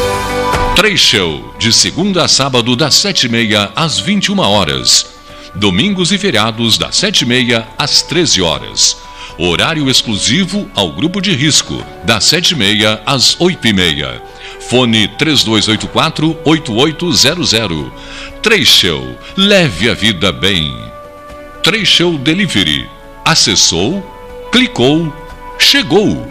Três Show, de segunda a sábado, das sete e meia às 21 horas. Domingos e feriados, das sete e meia às 13 horas. Horário exclusivo ao grupo de risco, das sete e meia às oito e meia. Fone 3284-8800. Três Show, leve a vida bem. Três Show Delivery. Acessou, clicou, chegou.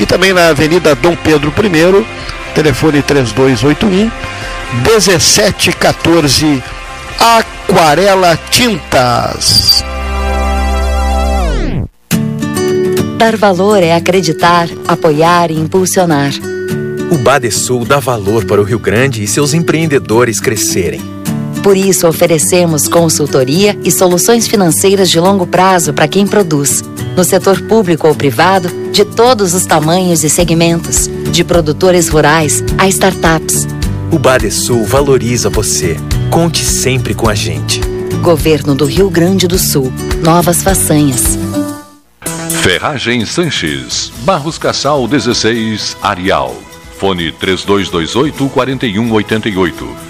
e também na Avenida Dom Pedro I, telefone 3281 1714 Aquarela Tintas. Dar valor é acreditar, apoiar e impulsionar. O Badesul dá valor para o Rio Grande e seus empreendedores crescerem. Por isso, oferecemos consultoria e soluções financeiras de longo prazo para quem produz, no setor público ou privado, de todos os tamanhos e segmentos, de produtores rurais a startups. O Badesul valoriza você. Conte sempre com a gente. Governo do Rio Grande do Sul. Novas façanhas. Ferragem Sanches. Barros Cassal 16, Arial. Fone 3228 4188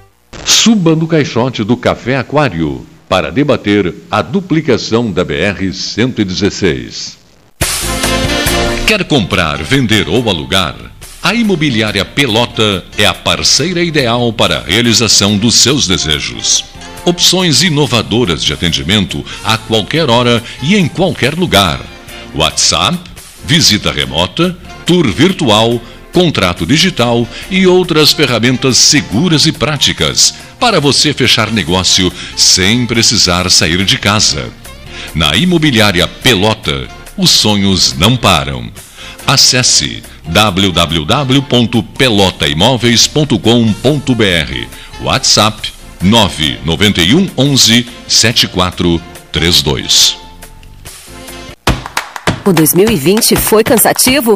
Suba no caixote do Café Aquário para debater a duplicação da BR-116. Quer comprar, vender ou alugar? A Imobiliária Pelota é a parceira ideal para a realização dos seus desejos. Opções inovadoras de atendimento a qualquer hora e em qualquer lugar. WhatsApp, visita remota, tour virtual, contrato digital e outras ferramentas seguras e práticas para você fechar negócio sem precisar sair de casa. Na Imobiliária Pelota, os sonhos não param. Acesse www.pelotaimoveis.com.br WhatsApp 991 11 7432 O 2020 foi cansativo?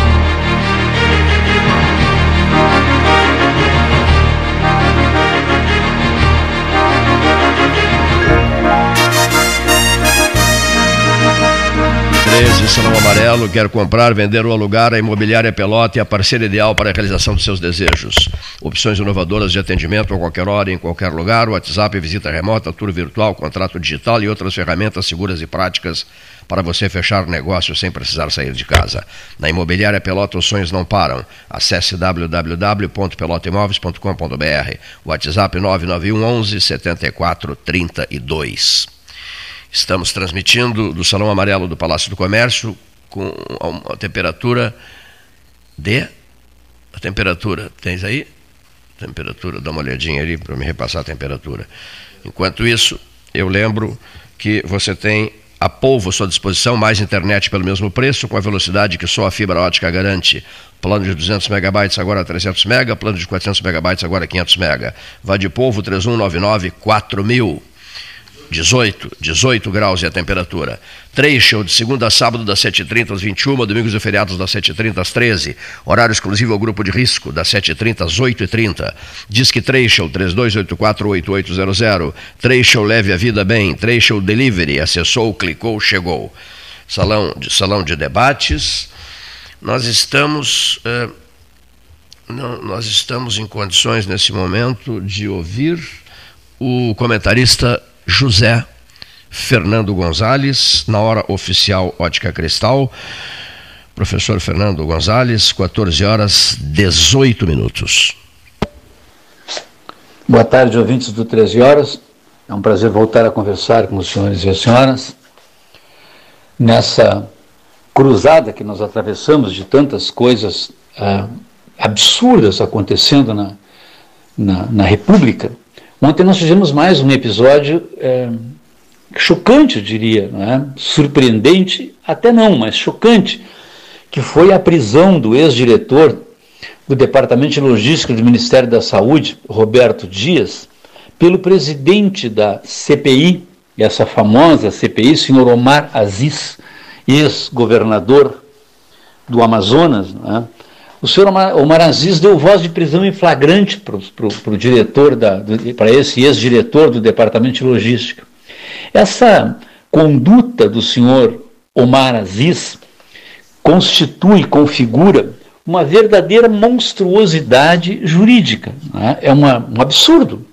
13, Salão Amarelo, quer comprar, vender ou alugar, a Imobiliária Pelota é a parceira ideal para a realização dos seus desejos. Opções inovadoras de atendimento a qualquer hora, em qualquer lugar, WhatsApp, visita remota, tour virtual, contrato digital e outras ferramentas seguras e práticas para você fechar negócio sem precisar sair de casa. Na Imobiliária Pelota os sonhos não param. Acesse www.pelotaimóveis.com.br. WhatsApp 991 11 74 32. Estamos transmitindo do Salão Amarelo do Palácio do Comércio com a temperatura de. A temperatura, tens aí? Temperatura, dá uma olhadinha ali para me repassar a temperatura. Enquanto isso, eu lembro que você tem a polvo à sua disposição, mais internet pelo mesmo preço, com a velocidade que só a fibra ótica garante. Plano de 200 megabytes agora 300 mega, plano de 400 megabytes agora 500 mega. Vá de polvo 3199 4000. 18, 18 graus e a temperatura. Trecho de segunda a sábado das 7h30 às 21 domingos e feriados das 7h30 às 13 horário exclusivo ao grupo de risco das 7h30 às 8h30. Disque Trecho 32848800. Trecho leve a vida bem. Trecho Delivery. Acessou, clicou, chegou. Salão de, salão de debates. Nós estamos. Eh, não, nós estamos em condições nesse momento de ouvir o comentarista José Fernando Gonzalez, na hora oficial Ótica Cristal. Professor Fernando Gonzalez, 14 horas 18 minutos. Boa tarde, ouvintes do 13 horas. É um prazer voltar a conversar com os senhores e as senhoras. Nessa cruzada que nós atravessamos de tantas coisas ah, absurdas acontecendo na, na, na República, Ontem nós tivemos mais um episódio é, chocante, eu diria, é? surpreendente, até não, mas chocante, que foi a prisão do ex-diretor do Departamento de Logística do Ministério da Saúde, Roberto Dias, pelo presidente da CPI, essa famosa CPI, senhor Omar Aziz, ex-governador do Amazonas, né? O senhor Omar Aziz deu voz de prisão em flagrante para o diretor, para esse ex-diretor do Departamento de Logística. Essa conduta do senhor Omar Aziz constitui, configura uma verdadeira monstruosidade jurídica. Né? É uma, um absurdo.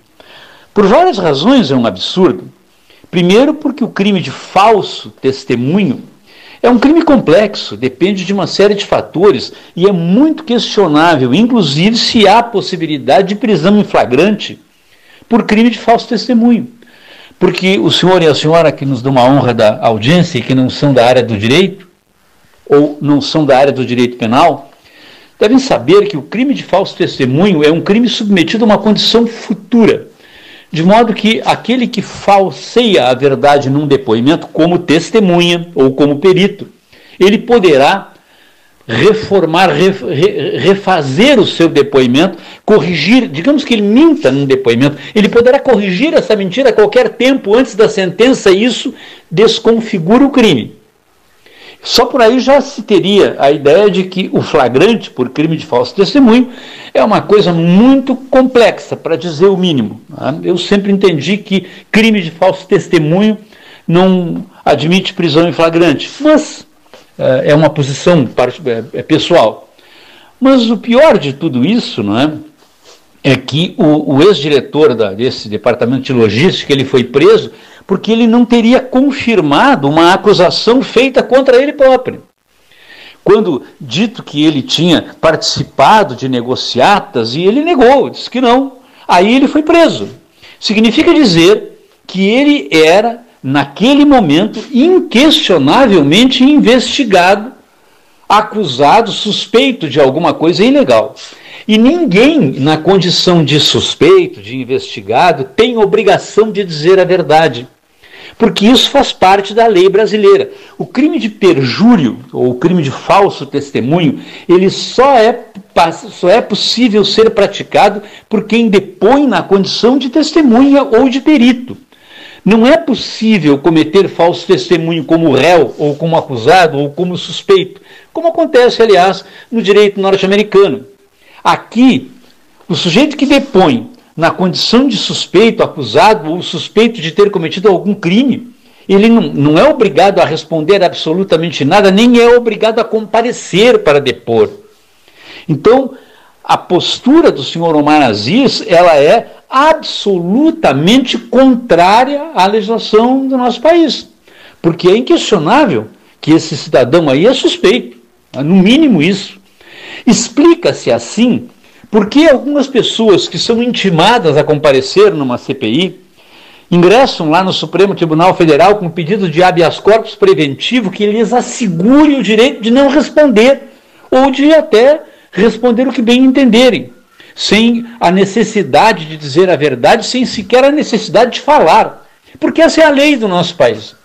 Por várias razões é um absurdo. Primeiro, porque o crime de falso testemunho é um crime complexo, depende de uma série de fatores e é muito questionável, inclusive, se há possibilidade de prisão em flagrante por crime de falso testemunho. Porque o senhor e a senhora que nos dão a honra da audiência e que não são da área do direito, ou não são da área do direito penal, devem saber que o crime de falso testemunho é um crime submetido a uma condição futura. De modo que aquele que falseia a verdade num depoimento, como testemunha ou como perito, ele poderá reformar, refazer o seu depoimento, corrigir, digamos que ele minta num depoimento, ele poderá corrigir essa mentira a qualquer tempo antes da sentença e isso desconfigura o crime. Só por aí já se teria a ideia de que o flagrante por crime de falso testemunho é uma coisa muito complexa, para dizer o mínimo. Né? Eu sempre entendi que crime de falso testemunho não admite prisão em flagrante, mas é, é uma posição é, é pessoal. Mas o pior de tudo isso não é, é que o, o ex-diretor desse departamento de logística ele foi preso porque ele não teria confirmado uma acusação feita contra ele próprio. Quando dito que ele tinha participado de negociatas, e ele negou, disse que não. Aí ele foi preso. Significa dizer que ele era, naquele momento, inquestionavelmente investigado, acusado, suspeito de alguma coisa ilegal. E ninguém, na condição de suspeito, de investigado, tem obrigação de dizer a verdade porque isso faz parte da lei brasileira. O crime de perjúrio, ou o crime de falso testemunho, ele só é, só é possível ser praticado por quem depõe na condição de testemunha ou de perito. Não é possível cometer falso testemunho como réu, ou como acusado, ou como suspeito, como acontece, aliás, no direito norte-americano. Aqui, o sujeito que depõe na condição de suspeito, acusado ou suspeito de ter cometido algum crime, ele não, não é obrigado a responder absolutamente nada, nem é obrigado a comparecer para depor. Então, a postura do senhor Omar Aziz, ela é absolutamente contrária à legislação do nosso país. Porque é inquestionável que esse cidadão aí é suspeito, no mínimo isso. Explica-se assim porque algumas pessoas que são intimadas a comparecer numa CPI ingressam lá no Supremo Tribunal Federal com pedido de habeas corpus preventivo que lhes assegure o direito de não responder ou de até responder o que bem entenderem, sem a necessidade de dizer a verdade, sem sequer a necessidade de falar, porque essa é a lei do nosso país.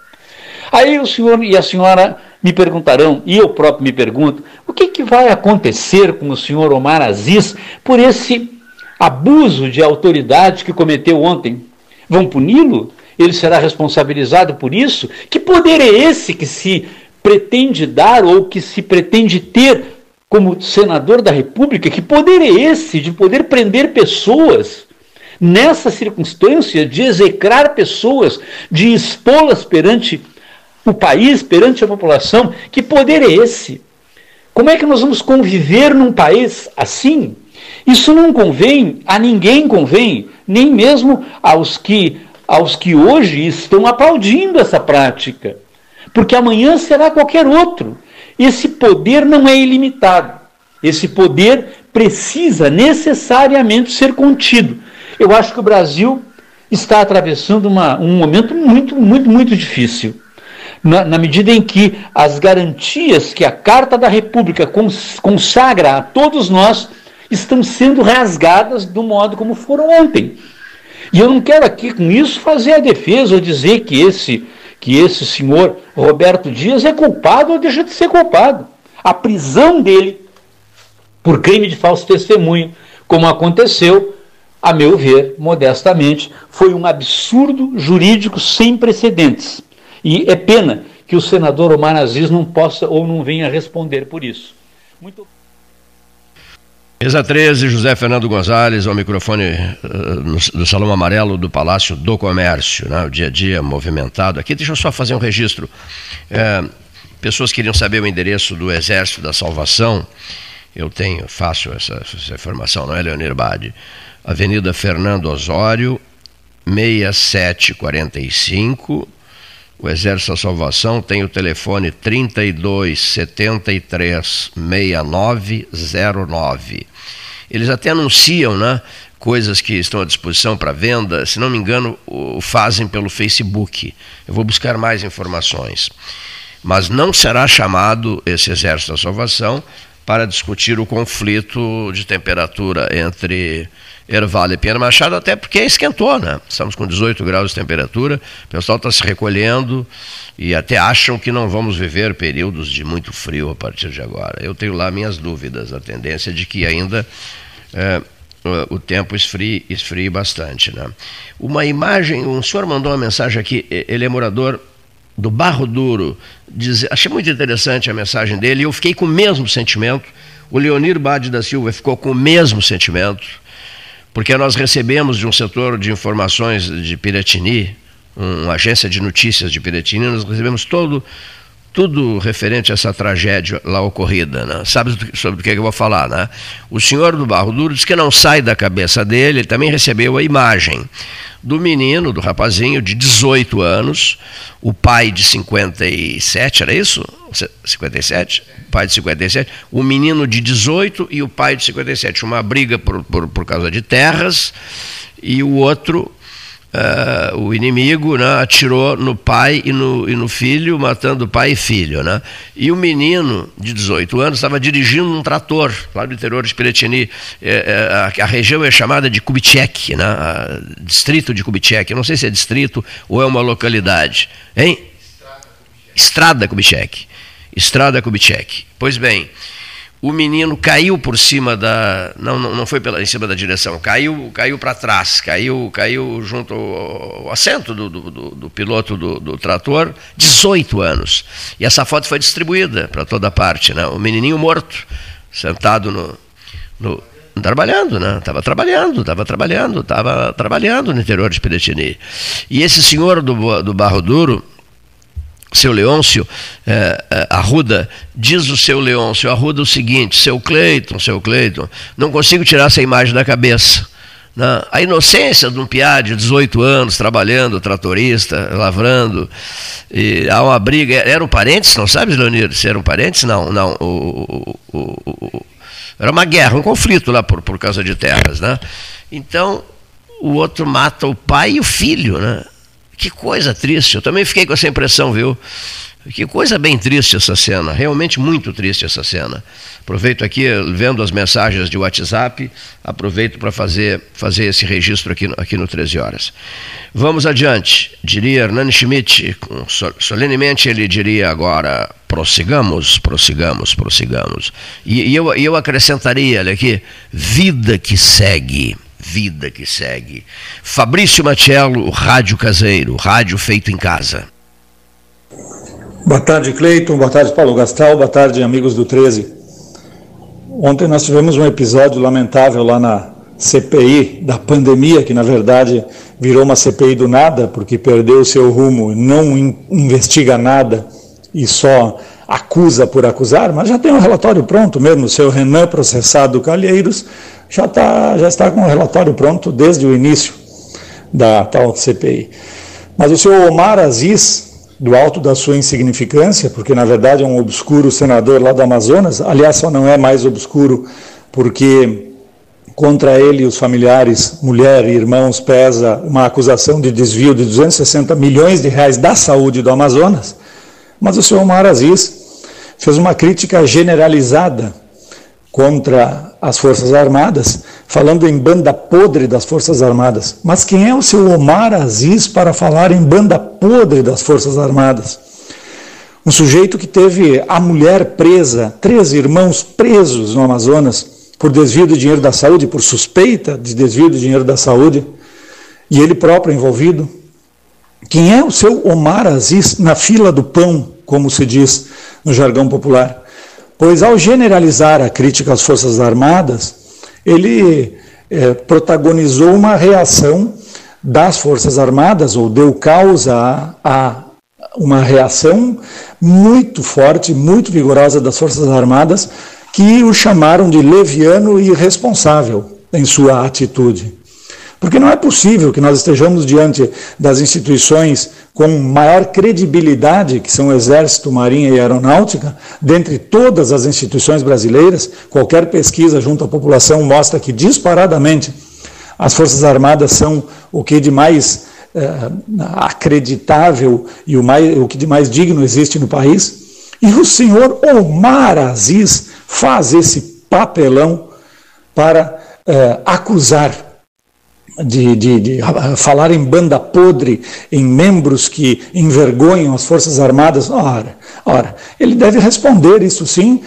Aí o senhor e a senhora me perguntarão, e eu próprio me pergunto, o que, que vai acontecer com o senhor Omar Aziz por esse abuso de autoridade que cometeu ontem? Vão puni-lo? Ele será responsabilizado por isso? Que poder é esse que se pretende dar ou que se pretende ter como senador da República? Que poder é esse de poder prender pessoas? Nessa circunstância de execrar pessoas, de expô-las perante o país, perante a população, que poder é esse? Como é que nós vamos conviver num país assim? Isso não convém, a ninguém convém, nem mesmo aos que, aos que hoje estão aplaudindo essa prática. Porque amanhã será qualquer outro. Esse poder não é ilimitado. Esse poder precisa necessariamente ser contido. Eu acho que o Brasil está atravessando uma, um momento muito, muito, muito difícil na, na medida em que as garantias que a Carta da República cons, consagra a todos nós estão sendo rasgadas do modo como foram ontem. E eu não quero aqui com isso fazer a defesa ou dizer que esse, que esse senhor Roberto Dias é culpado ou deixa de ser culpado. A prisão dele por crime de falso testemunho, como aconteceu, a meu ver, modestamente, foi um absurdo jurídico sem precedentes. E é pena que o senador Omar Aziz não possa ou não venha responder por isso. Muito Mesa 13, José Fernando Gonzalez, ao microfone uh, do Salão Amarelo do Palácio do Comércio, né? o dia a dia movimentado. Aqui, deixa eu só fazer um registro. É, pessoas queriam saber o endereço do Exército da Salvação. Eu tenho, faço essa, essa informação, não é, Leonir Bade? Avenida Fernando Osório, 6745. O Exército da Salvação tem o telefone 32 73 6909. Eles até anunciam, né? Coisas que estão à disposição para venda, se não me engano, o fazem pelo Facebook. Eu vou buscar mais informações. Mas não será chamado esse Exército da Salvação para discutir o conflito de temperatura entre Erval e Pinheiro Machado, até porque esquentou, né? Estamos com 18 graus de temperatura, o pessoal está se recolhendo e até acham que não vamos viver períodos de muito frio a partir de agora. Eu tenho lá minhas dúvidas, a tendência de que ainda é, o tempo esfrie, esfrie bastante. Né? Uma imagem, um senhor mandou uma mensagem aqui, ele é morador do Barro Duro, diz, achei muito interessante a mensagem dele, e eu fiquei com o mesmo sentimento, o Leonir Bade da Silva ficou com o mesmo sentimento, porque nós recebemos de um setor de informações de Piratini, uma agência de notícias de Piratini, nós recebemos todo tudo referente a essa tragédia lá ocorrida. Né? Sabe sobre o que eu vou falar? Né? O senhor do Barro Duro diz que não sai da cabeça dele, ele também recebeu a imagem do menino, do rapazinho de 18 anos, o pai de 57, era isso? 57? Pai de 57, o menino de 18 e o pai de 57. Uma briga por, por, por causa de terras e o outro uh, o inimigo né, atirou no pai e no, e no filho, matando pai e filho. Né? E o menino, de 18 anos, estava dirigindo um trator lá do interior de Piretini. É, é, a, a, região é chamada de Kubitschek, né? Distrito de Kubitschek. não sei se é distrito ou é uma localidade. Hein? Estrada Kubitschek. Estrada Kubitschek. Pois bem, o menino caiu por cima da. Não, não, não foi pela, em cima da direção, caiu, caiu para trás, caiu, caiu junto ao, assento do, do, do, do piloto do, do, trator, 18 anos. E essa foto foi distribuída para toda parte, né? O menininho morto, sentado no. no trabalhando, né? Estava trabalhando, estava trabalhando, estava trabalhando no interior de Piretini. E esse senhor do, do Barro Duro, seu Leôncio é, é, Arruda, diz o seu Leôncio Arruda o seguinte, seu Cleiton, seu Cleiton, não consigo tirar essa imagem da cabeça. Né? A inocência de um piá de 18 anos, trabalhando, tratorista, lavrando, e há uma briga, eram parentes, não sabes, Leonir, se eram parentes? Não, não, o, o, o, era uma guerra, um conflito lá por, por causa de terras, né? Então, o outro mata o pai e o filho, né? Que coisa triste. Eu também fiquei com essa impressão, viu? Que coisa bem triste essa cena, realmente muito triste essa cena. Aproveito aqui, vendo as mensagens de WhatsApp, aproveito para fazer, fazer esse registro aqui, aqui no 13 Horas. Vamos adiante, diria Hernani Schmidt, solenemente ele diria agora: prossigamos, prossigamos, prossigamos. E, e eu, eu acrescentaria, olha aqui, vida que segue vida que segue. Fabrício Matiello, Rádio Caseiro, rádio feito em casa. Boa tarde, Cleiton. Boa tarde, Paulo Gastal. Boa tarde, amigos do 13. Ontem nós tivemos um episódio lamentável lá na CPI da pandemia, que na verdade virou uma CPI do nada, porque perdeu o seu rumo, não investiga nada e só acusa por acusar, mas já tem um relatório pronto mesmo, o seu Renan processado Calheiros já, tá, já está com o relatório pronto desde o início da tal CPI. Mas o senhor Omar Aziz, do alto da sua insignificância, porque na verdade é um obscuro senador lá do Amazonas, aliás, só não é mais obscuro porque contra ele os familiares, mulher e irmãos, pesa uma acusação de desvio de 260 milhões de reais da saúde do Amazonas. Mas o senhor Omar Aziz fez uma crítica generalizada contra as Forças Armadas, falando em banda podre das Forças Armadas. Mas quem é o seu Omar Aziz para falar em banda podre das Forças Armadas? Um sujeito que teve a mulher presa, três irmãos presos no Amazonas por desvio de dinheiro da saúde, por suspeita de desvio de dinheiro da saúde, e ele próprio envolvido. Quem é o seu Omar Aziz na fila do pão, como se diz no jargão popular? Pois ao generalizar a crítica às Forças Armadas, ele é, protagonizou uma reação das Forças Armadas, ou deu causa a, a uma reação muito forte, muito vigorosa das Forças Armadas, que o chamaram de leviano e irresponsável em sua atitude. Porque não é possível que nós estejamos diante das instituições com maior credibilidade, que são o Exército, Marinha e Aeronáutica, dentre todas as instituições brasileiras, qualquer pesquisa junto à população mostra que disparadamente as Forças Armadas são o que de mais é, acreditável e o, mais, o que de mais digno existe no país. E o senhor Omar Aziz faz esse papelão para é, acusar de, de, de, falar em banda podre, em membros que envergonham as Forças Armadas. Ora, ora, ele deve responder isso sim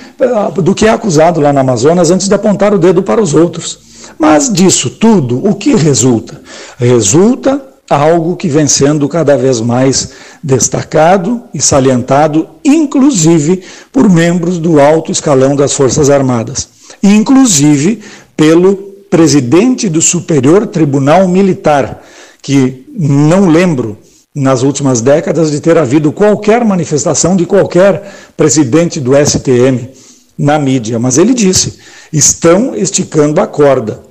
do que é acusado lá no Amazonas antes de apontar o dedo para os outros. Mas disso tudo, o que resulta? Resulta algo que vem sendo cada vez mais destacado e salientado, inclusive por membros do alto escalão das Forças Armadas, inclusive pelo presidente do Superior Tribunal Militar, que não lembro nas últimas décadas de ter havido qualquer manifestação de qualquer presidente do STM na mídia, mas ele disse: estão esticando a corda.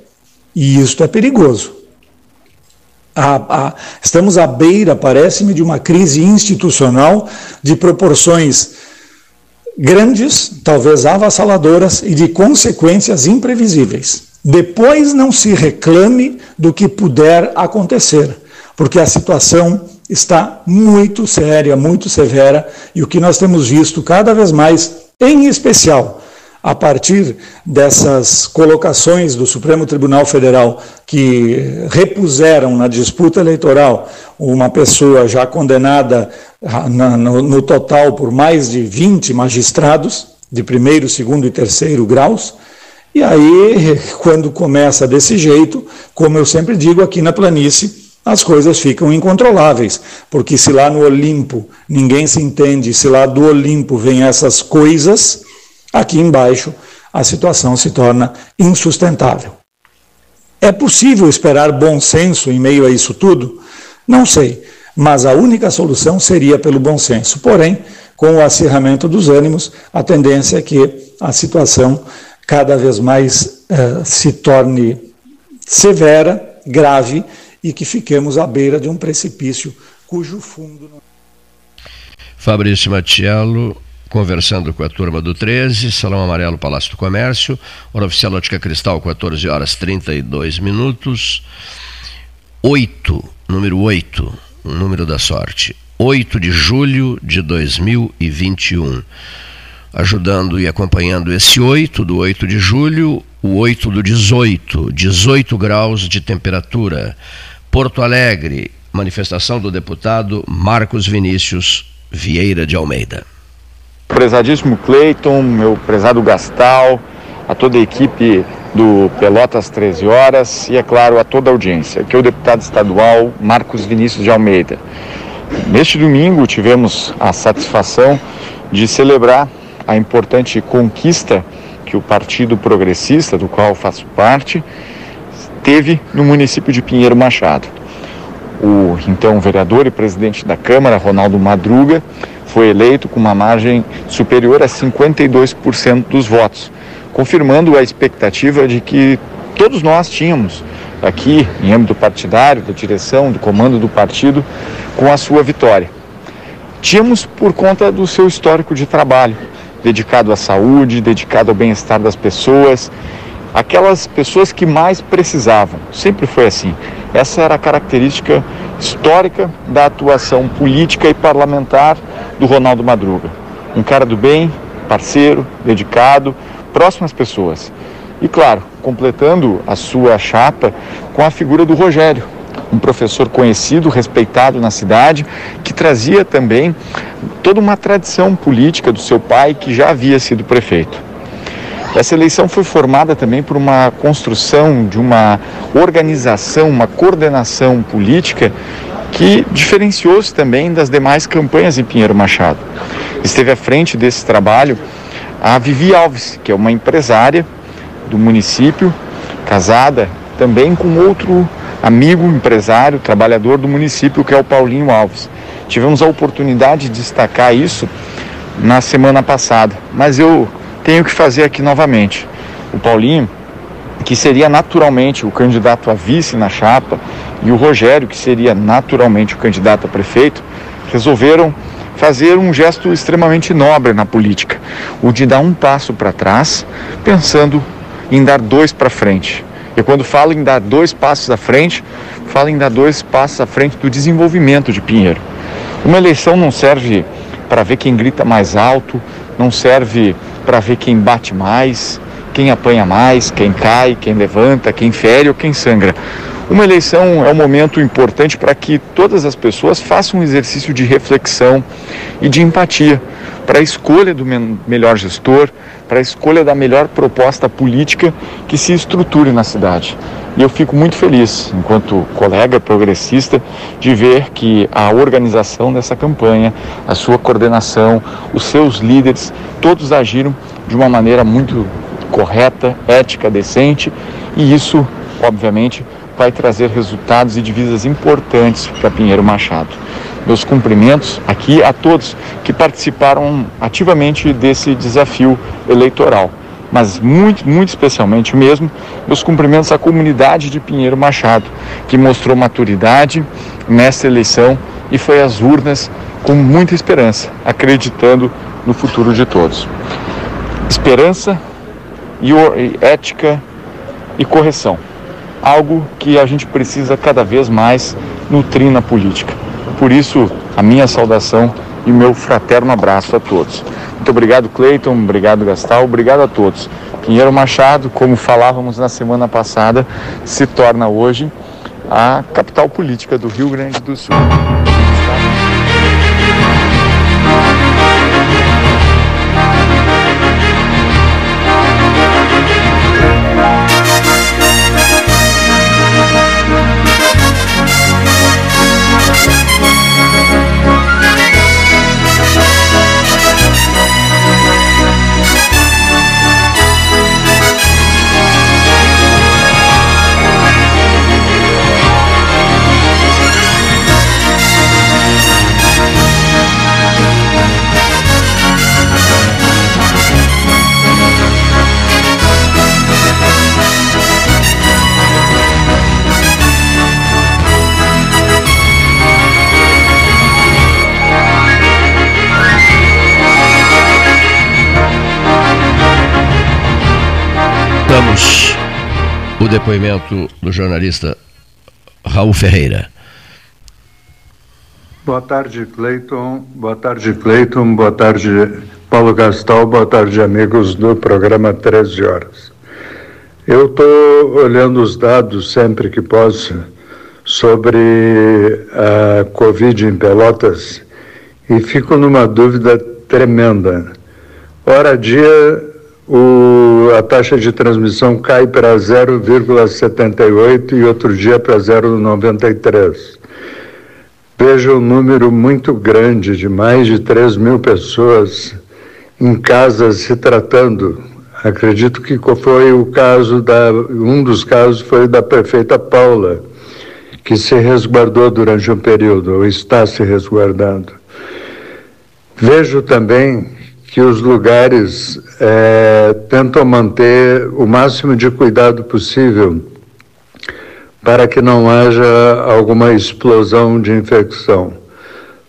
E isto é perigoso. A, a, estamos à beira, parece-me, de uma crise institucional de proporções grandes, talvez avassaladoras, e de consequências imprevisíveis. Depois não se reclame do que puder acontecer, porque a situação está muito séria, muito severa, e o que nós temos visto cada vez mais, em especial a partir dessas colocações do Supremo Tribunal Federal que repuseram na disputa eleitoral uma pessoa já condenada no, no total por mais de 20 magistrados, de primeiro, segundo e terceiro graus, e aí, quando começa desse jeito, como eu sempre digo aqui na planície, as coisas ficam incontroláveis, porque se lá no Olimpo ninguém se entende, se lá do Olimpo vem essas coisas, aqui embaixo a situação se torna insustentável. É possível esperar bom senso em meio a isso tudo? Não sei, mas a única solução seria pelo bom senso. Porém, com o acirramento dos ânimos, a tendência é que a situação cada vez mais uh, se torne severa, grave e que fiquemos à beira de um precipício cujo fundo. Fabrício Matiello, conversando com a turma do 13, Salão Amarelo, Palácio do Comércio, hora oficial Ótica Cristal, 14 horas 32 minutos. 8, número 8, o número da sorte. 8 de julho de 2021 ajudando e acompanhando esse 8 do 8 de julho, o 8 do 18, 18 graus de temperatura. Porto Alegre, manifestação do deputado Marcos Vinícius Vieira de Almeida. Prezadíssimo Cleiton, meu prezado Gastal, a toda a equipe do Pelotas 13 Horas e, é claro, a toda a audiência, que é o deputado estadual Marcos Vinícius de Almeida. Neste domingo tivemos a satisfação de celebrar a importante conquista que o Partido Progressista, do qual faço parte, teve no município de Pinheiro Machado. O então vereador e presidente da Câmara, Ronaldo Madruga, foi eleito com uma margem superior a 52% dos votos, confirmando a expectativa de que todos nós tínhamos aqui, em âmbito partidário, da direção, do comando do partido, com a sua vitória. Tínhamos por conta do seu histórico de trabalho, dedicado à saúde, dedicado ao bem-estar das pessoas, aquelas pessoas que mais precisavam. Sempre foi assim. Essa era a característica histórica da atuação política e parlamentar do Ronaldo Madruga. Um cara do bem, parceiro, dedicado, próximo às pessoas. E claro, completando a sua chapa com a figura do Rogério, um professor conhecido, respeitado na cidade, que trazia também toda uma tradição política do seu pai, que já havia sido prefeito. Essa eleição foi formada também por uma construção de uma organização, uma coordenação política que diferenciou-se também das demais campanhas em Pinheiro Machado. Esteve à frente desse trabalho a Vivi Alves, que é uma empresária do município, casada também com outro amigo empresário, trabalhador do município, que é o Paulinho Alves. Tivemos a oportunidade de destacar isso na semana passada, mas eu tenho que fazer aqui novamente. O Paulinho, que seria naturalmente o candidato a vice na chapa, e o Rogério, que seria naturalmente o candidato a prefeito, resolveram fazer um gesto extremamente nobre na política, o de dar um passo para trás, pensando em dar dois para frente. E quando falo em dar dois passos à frente, falo em dar dois passos à frente do desenvolvimento de Pinheiro. Uma eleição não serve para ver quem grita mais alto, não serve para ver quem bate mais, quem apanha mais, quem cai, quem levanta, quem fere ou quem sangra. Uma eleição é um momento importante para que todas as pessoas façam um exercício de reflexão e de empatia para a escolha do melhor gestor, para a escolha da melhor proposta política que se estruture na cidade. E eu fico muito feliz, enquanto colega progressista, de ver que a organização dessa campanha, a sua coordenação, os seus líderes, todos agiram de uma maneira muito correta, ética, decente, e isso, obviamente, vai trazer resultados e divisas importantes para Pinheiro Machado. Meus cumprimentos aqui a todos que participaram ativamente desse desafio eleitoral, mas muito, muito especialmente mesmo, meus cumprimentos à comunidade de Pinheiro Machado, que mostrou maturidade nessa eleição e foi às urnas com muita esperança, acreditando no futuro de todos. Esperança e ética e correção algo que a gente precisa cada vez mais nutrir na política. Por isso, a minha saudação e meu fraterno abraço a todos. Muito obrigado, Cleiton, obrigado, Gastal, obrigado a todos. Pinheiro Machado, como falávamos na semana passada, se torna hoje a capital política do Rio Grande do Sul. O depoimento do jornalista Raul Ferreira. Boa tarde, Cleiton. Boa tarde, Cleiton. Boa tarde, Paulo Gastal. Boa tarde, amigos do programa 13 Horas. Eu estou olhando os dados sempre que posso sobre a Covid em Pelotas e fico numa dúvida tremenda. Hora dia o, a taxa de transmissão cai para 0,78 e outro dia para 0,93. Veja um número muito grande de mais de 3 mil pessoas em casa se tratando. Acredito que foi o caso da. Um dos casos foi da prefeita Paula, que se resguardou durante um período, ou está se resguardando. Vejo também que os lugares é, tentam manter o máximo de cuidado possível para que não haja alguma explosão de infecção.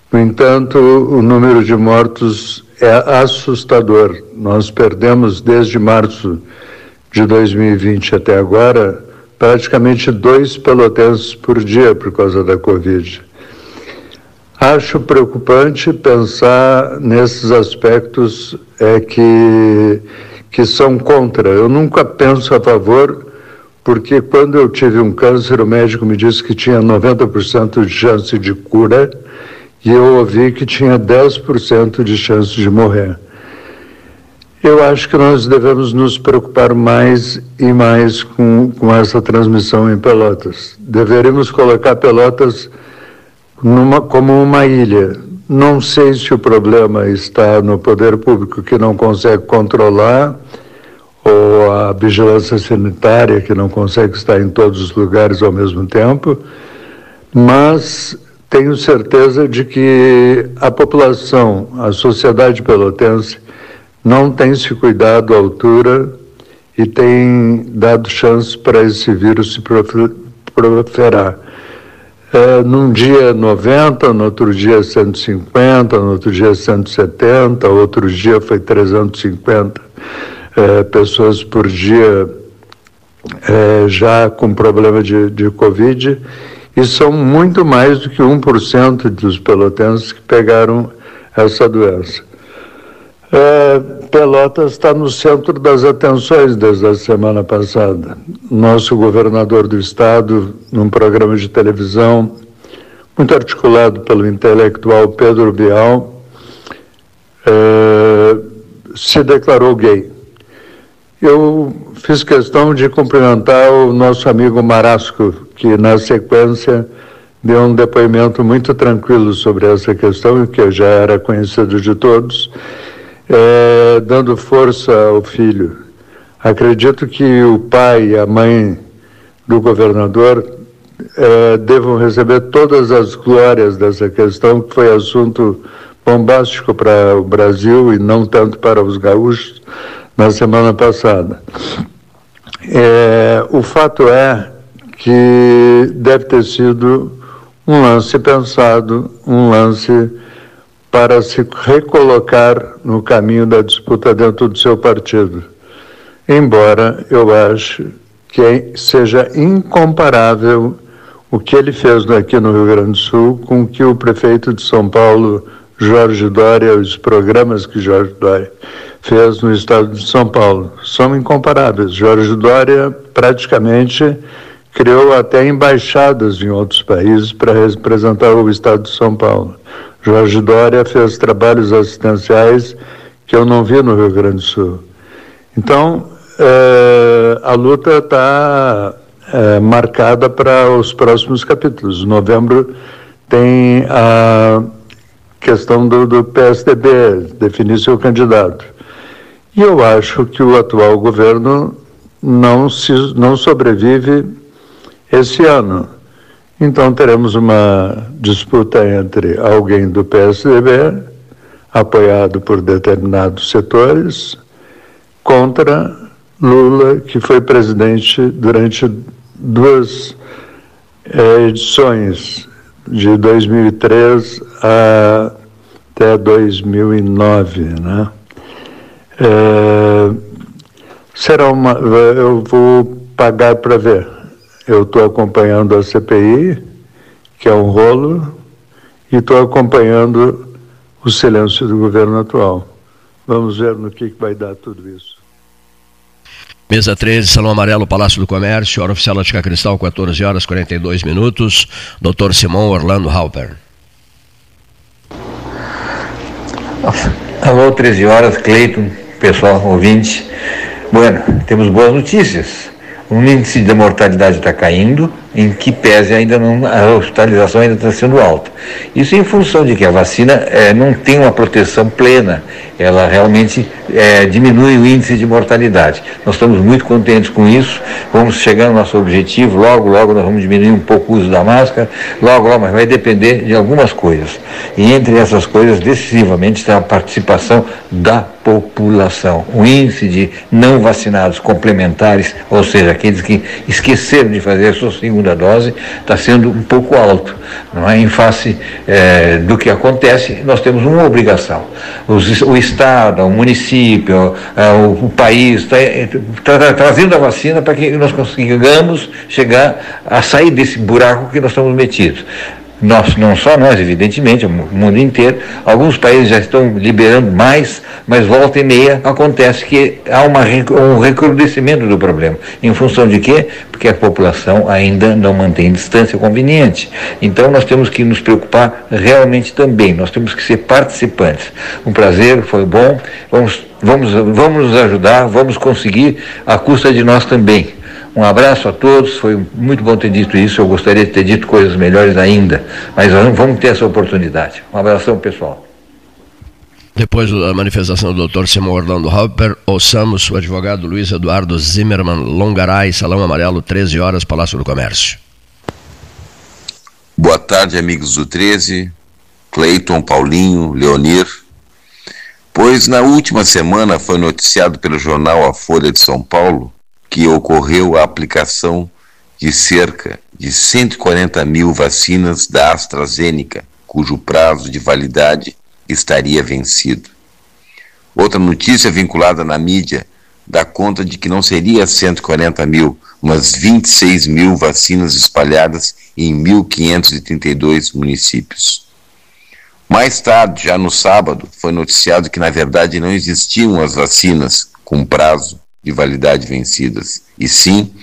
No entanto, o número de mortos é assustador. Nós perdemos desde março de 2020 até agora praticamente dois pelotenses por dia por causa da Covid. Acho preocupante pensar nesses aspectos é, que, que são contra. Eu nunca penso a favor, porque quando eu tive um câncer, o médico me disse que tinha 90% de chance de cura e eu ouvi que tinha 10% de chance de morrer. Eu acho que nós devemos nos preocupar mais e mais com, com essa transmissão em Pelotas. Deveríamos colocar Pelotas numa, como uma ilha. não sei se o problema está no poder público que não consegue controlar ou a vigilância sanitária que não consegue estar em todos os lugares ao mesmo tempo, mas tenho certeza de que a população, a sociedade pelotense, não tem se cuidado à altura e tem dado chance para esse vírus se proliferar. É, num dia 90, no outro dia 150, no outro dia 170, outro dia foi 350 é, pessoas por dia é, já com problema de, de Covid e são muito mais do que 1% dos pelotenses que pegaram essa doença. É, Pelotas está no centro das atenções desde a semana passada. Nosso governador do estado, num programa de televisão muito articulado pelo intelectual Pedro Bial, é, se declarou gay. Eu fiz questão de cumprimentar o nosso amigo Marasco, que na sequência deu um depoimento muito tranquilo sobre essa questão, que já era conhecido de todos, é, dando força ao filho. Acredito que o pai e a mãe do governador é, devam receber todas as glórias dessa questão, que foi assunto bombástico para o Brasil e não tanto para os gaúchos na semana passada. É, o fato é que deve ter sido um lance pensado, um lance para se recolocar no caminho da disputa dentro do seu partido. Embora eu ache que seja incomparável o que ele fez aqui no Rio Grande do Sul com o que o prefeito de São Paulo, Jorge Dória, os programas que Jorge Dória fez no estado de São Paulo. São incomparáveis. Jorge Dória praticamente criou até embaixadas em outros países para representar o estado de São Paulo. Jorge Dória fez trabalhos assistenciais que eu não vi no Rio Grande do Sul. Então, é, a luta está é, marcada para os próximos capítulos. Em novembro tem a questão do, do PSDB, definir seu candidato. E eu acho que o atual governo não, se, não sobrevive esse ano. Então teremos uma disputa entre alguém do PSDB, apoiado por determinados setores, contra Lula, que foi presidente durante duas é, edições, de 2003 até 2009, né? É, será uma. Eu vou pagar para ver. Eu estou acompanhando a CPI, que é um rolo, e estou acompanhando o silêncio do governo atual. Vamos ver no que, que vai dar tudo isso. Mesa 13, Salão Amarelo, Palácio do Comércio, hora oficial Ótica Cristal, 14 horas 42 minutos. Dr. Simão Orlando Halper. Alô, 13 horas, Cleiton, pessoal ouvinte. Bueno, temos boas notícias. O índice de mortalidade está caindo, em que pese ainda não, a hospitalização ainda está sendo alta. Isso em função de que a vacina é, não tem uma proteção plena, ela realmente é, diminui o índice de mortalidade. Nós estamos muito contentes com isso, vamos chegar no nosso objetivo, logo, logo nós vamos diminuir um pouco o uso da máscara, logo, logo, mas vai depender de algumas coisas. E entre essas coisas, decisivamente, está a participação da população. O índice de não vacinados complementares, ou seja, aqueles que esqueceram de fazer a sua segunda dose está sendo um pouco alto. Não é? Em face é, do que acontece, nós temos uma obrigação. Os, o Estado, o município, é, o, o, país está tá, tá trazendo a vacina para que nós consigamos chegar a sair desse buraco que nós estamos metidos nós, não só nós, evidentemente, o mundo inteiro, alguns países já estão liberando mais, mas volta e meia acontece que há uma, um recrudescimento do problema. Em função de quê? Porque a população ainda não mantém distância conveniente. Então nós temos que nos preocupar realmente também, nós temos que ser participantes. Um prazer, foi bom, vamos, vamos, vamos nos ajudar, vamos conseguir a custa de nós também. Um abraço a todos, foi muito bom ter dito isso. Eu gostaria de ter dito coisas melhores ainda, mas vamos ter essa oportunidade. Um abração, pessoal. Depois da manifestação do Dr. Simão Orlando Hopper, ouçamos o advogado Luiz Eduardo Zimmermann Longaray, Salão Amarelo, 13 horas, Palácio do Comércio. Boa tarde, amigos do 13, Cleiton, Paulinho, Leonir. Pois na última semana foi noticiado pelo jornal A Folha de São Paulo que ocorreu a aplicação de cerca de 140 mil vacinas da AstraZeneca, cujo prazo de validade estaria vencido. Outra notícia vinculada na mídia dá conta de que não seria 140 mil, mas 26 mil vacinas espalhadas em 1.532 municípios. Mais tarde, já no sábado, foi noticiado que na verdade não existiam as vacinas com prazo de validade vencidas, e sim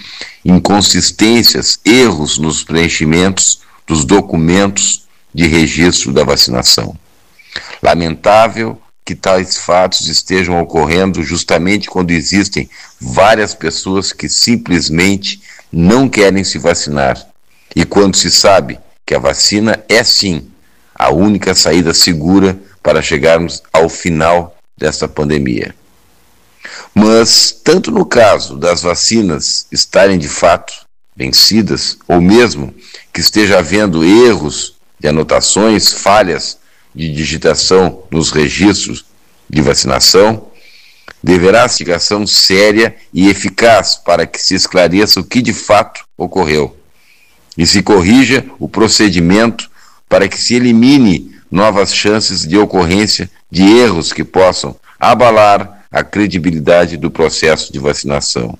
inconsistências, erros nos preenchimentos dos documentos de registro da vacinação. Lamentável que tais fatos estejam ocorrendo justamente quando existem várias pessoas que simplesmente não querem se vacinar e quando se sabe que a vacina é sim a única saída segura para chegarmos ao final desta pandemia. Mas, tanto no caso das vacinas estarem de fato vencidas, ou mesmo que esteja havendo erros de anotações, falhas de digitação nos registros de vacinação, deverá investigação séria e eficaz para que se esclareça o que de fato ocorreu e se corrija o procedimento para que se elimine novas chances de ocorrência de erros que possam abalar a credibilidade do processo de vacinação.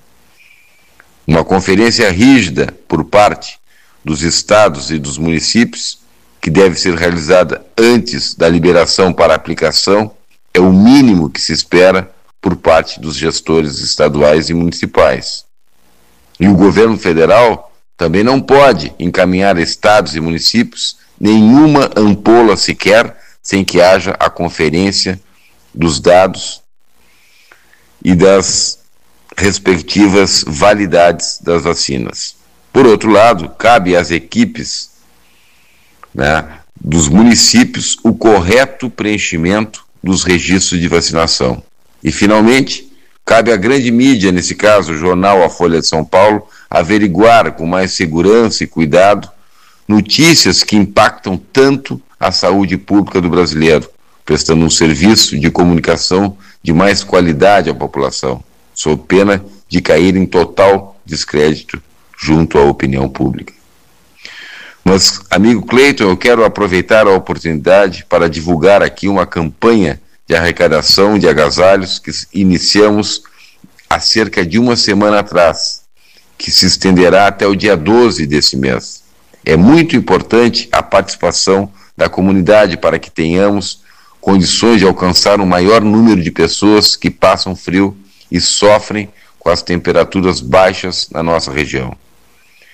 Uma conferência rígida por parte dos estados e dos municípios que deve ser realizada antes da liberação para aplicação, é o mínimo que se espera por parte dos gestores estaduais e municipais. E o governo federal também não pode encaminhar estados e municípios nenhuma ampola sequer sem que haja a conferência dos dados e das respectivas validades das vacinas. Por outro lado, cabe às equipes né, dos municípios o correto preenchimento dos registros de vacinação. E, finalmente, cabe à grande mídia, nesse caso o jornal A Folha de São Paulo, averiguar com mais segurança e cuidado notícias que impactam tanto a saúde pública do brasileiro, prestando um serviço de comunicação de mais qualidade à população, sob pena de cair em total descrédito junto à opinião pública. Mas, amigo Cleiton, eu quero aproveitar a oportunidade para divulgar aqui uma campanha de arrecadação de agasalhos que iniciamos há cerca de uma semana atrás, que se estenderá até o dia 12 desse mês. É muito importante a participação da comunidade para que tenhamos condições de alcançar um maior número de pessoas que passam frio e sofrem com as temperaturas baixas na nossa região.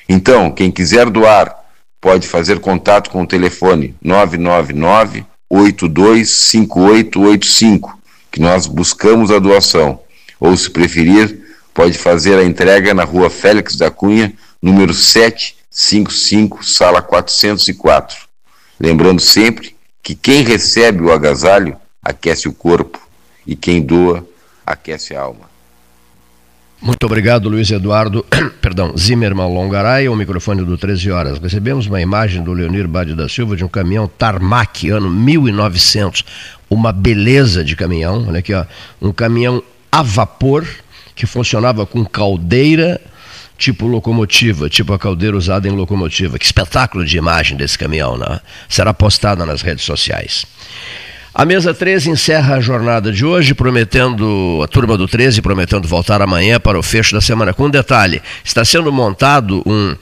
Então, quem quiser doar pode fazer contato com o telefone 999 825885, que nós buscamos a doação. Ou, se preferir, pode fazer a entrega na rua Félix da Cunha, número 755, sala 404. Lembrando sempre que quem recebe o agasalho aquece o corpo e quem doa aquece a alma. Muito obrigado, Luiz Eduardo, perdão, Zimmermann Longaray, o microfone do 13 horas. Recebemos uma imagem do Leonir Bade da Silva de um caminhão Tarmac, ano 1900. Uma beleza de caminhão, olha aqui, ó, um caminhão a vapor que funcionava com caldeira tipo locomotiva, tipo a caldeira usada em locomotiva. Que espetáculo de imagem desse caminhão, né? Será postada nas redes sociais. A mesa 13 encerra a jornada de hoje, prometendo, a turma do 13 prometendo voltar amanhã para o fecho da semana. Com um detalhe: está sendo montado um,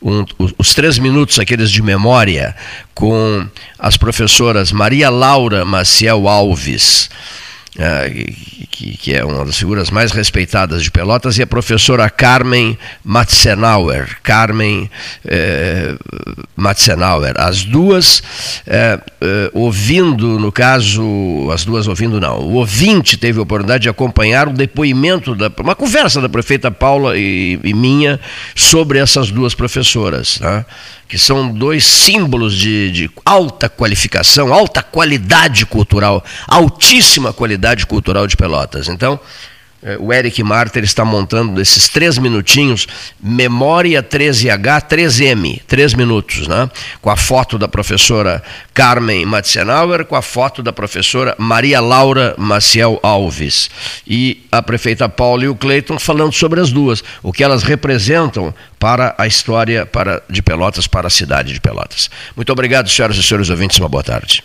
um, os três minutos, aqueles de memória, com as professoras Maria Laura Maciel Alves. É, que, que, é uma das figuras mais respeitadas de Pelotas, e a professora Carmen Matzenauer. Carmen. É, Matzenauer. As duas é, é, ouvindo, no caso, as duas ouvindo não, o ouvinte teve a oportunidade de acompanhar o depoimento, da, uma conversa da prefeita Paula e, e minha sobre essas duas professoras, né? Que são dois símbolos de, de alta qualificação, alta qualidade cultural, altíssima qualidade cultural de Pelotas. Então, o Eric Marter está montando esses três minutinhos, Memória 13H 3M, três minutos, né? com a foto da professora Carmen Matzenauer, com a foto da professora Maria Laura Maciel Alves. E a prefeita Paula e o Cleiton falando sobre as duas, o que elas representam para a história para, de Pelotas, para a cidade de Pelotas. Muito obrigado, senhoras e senhores ouvintes, uma boa tarde.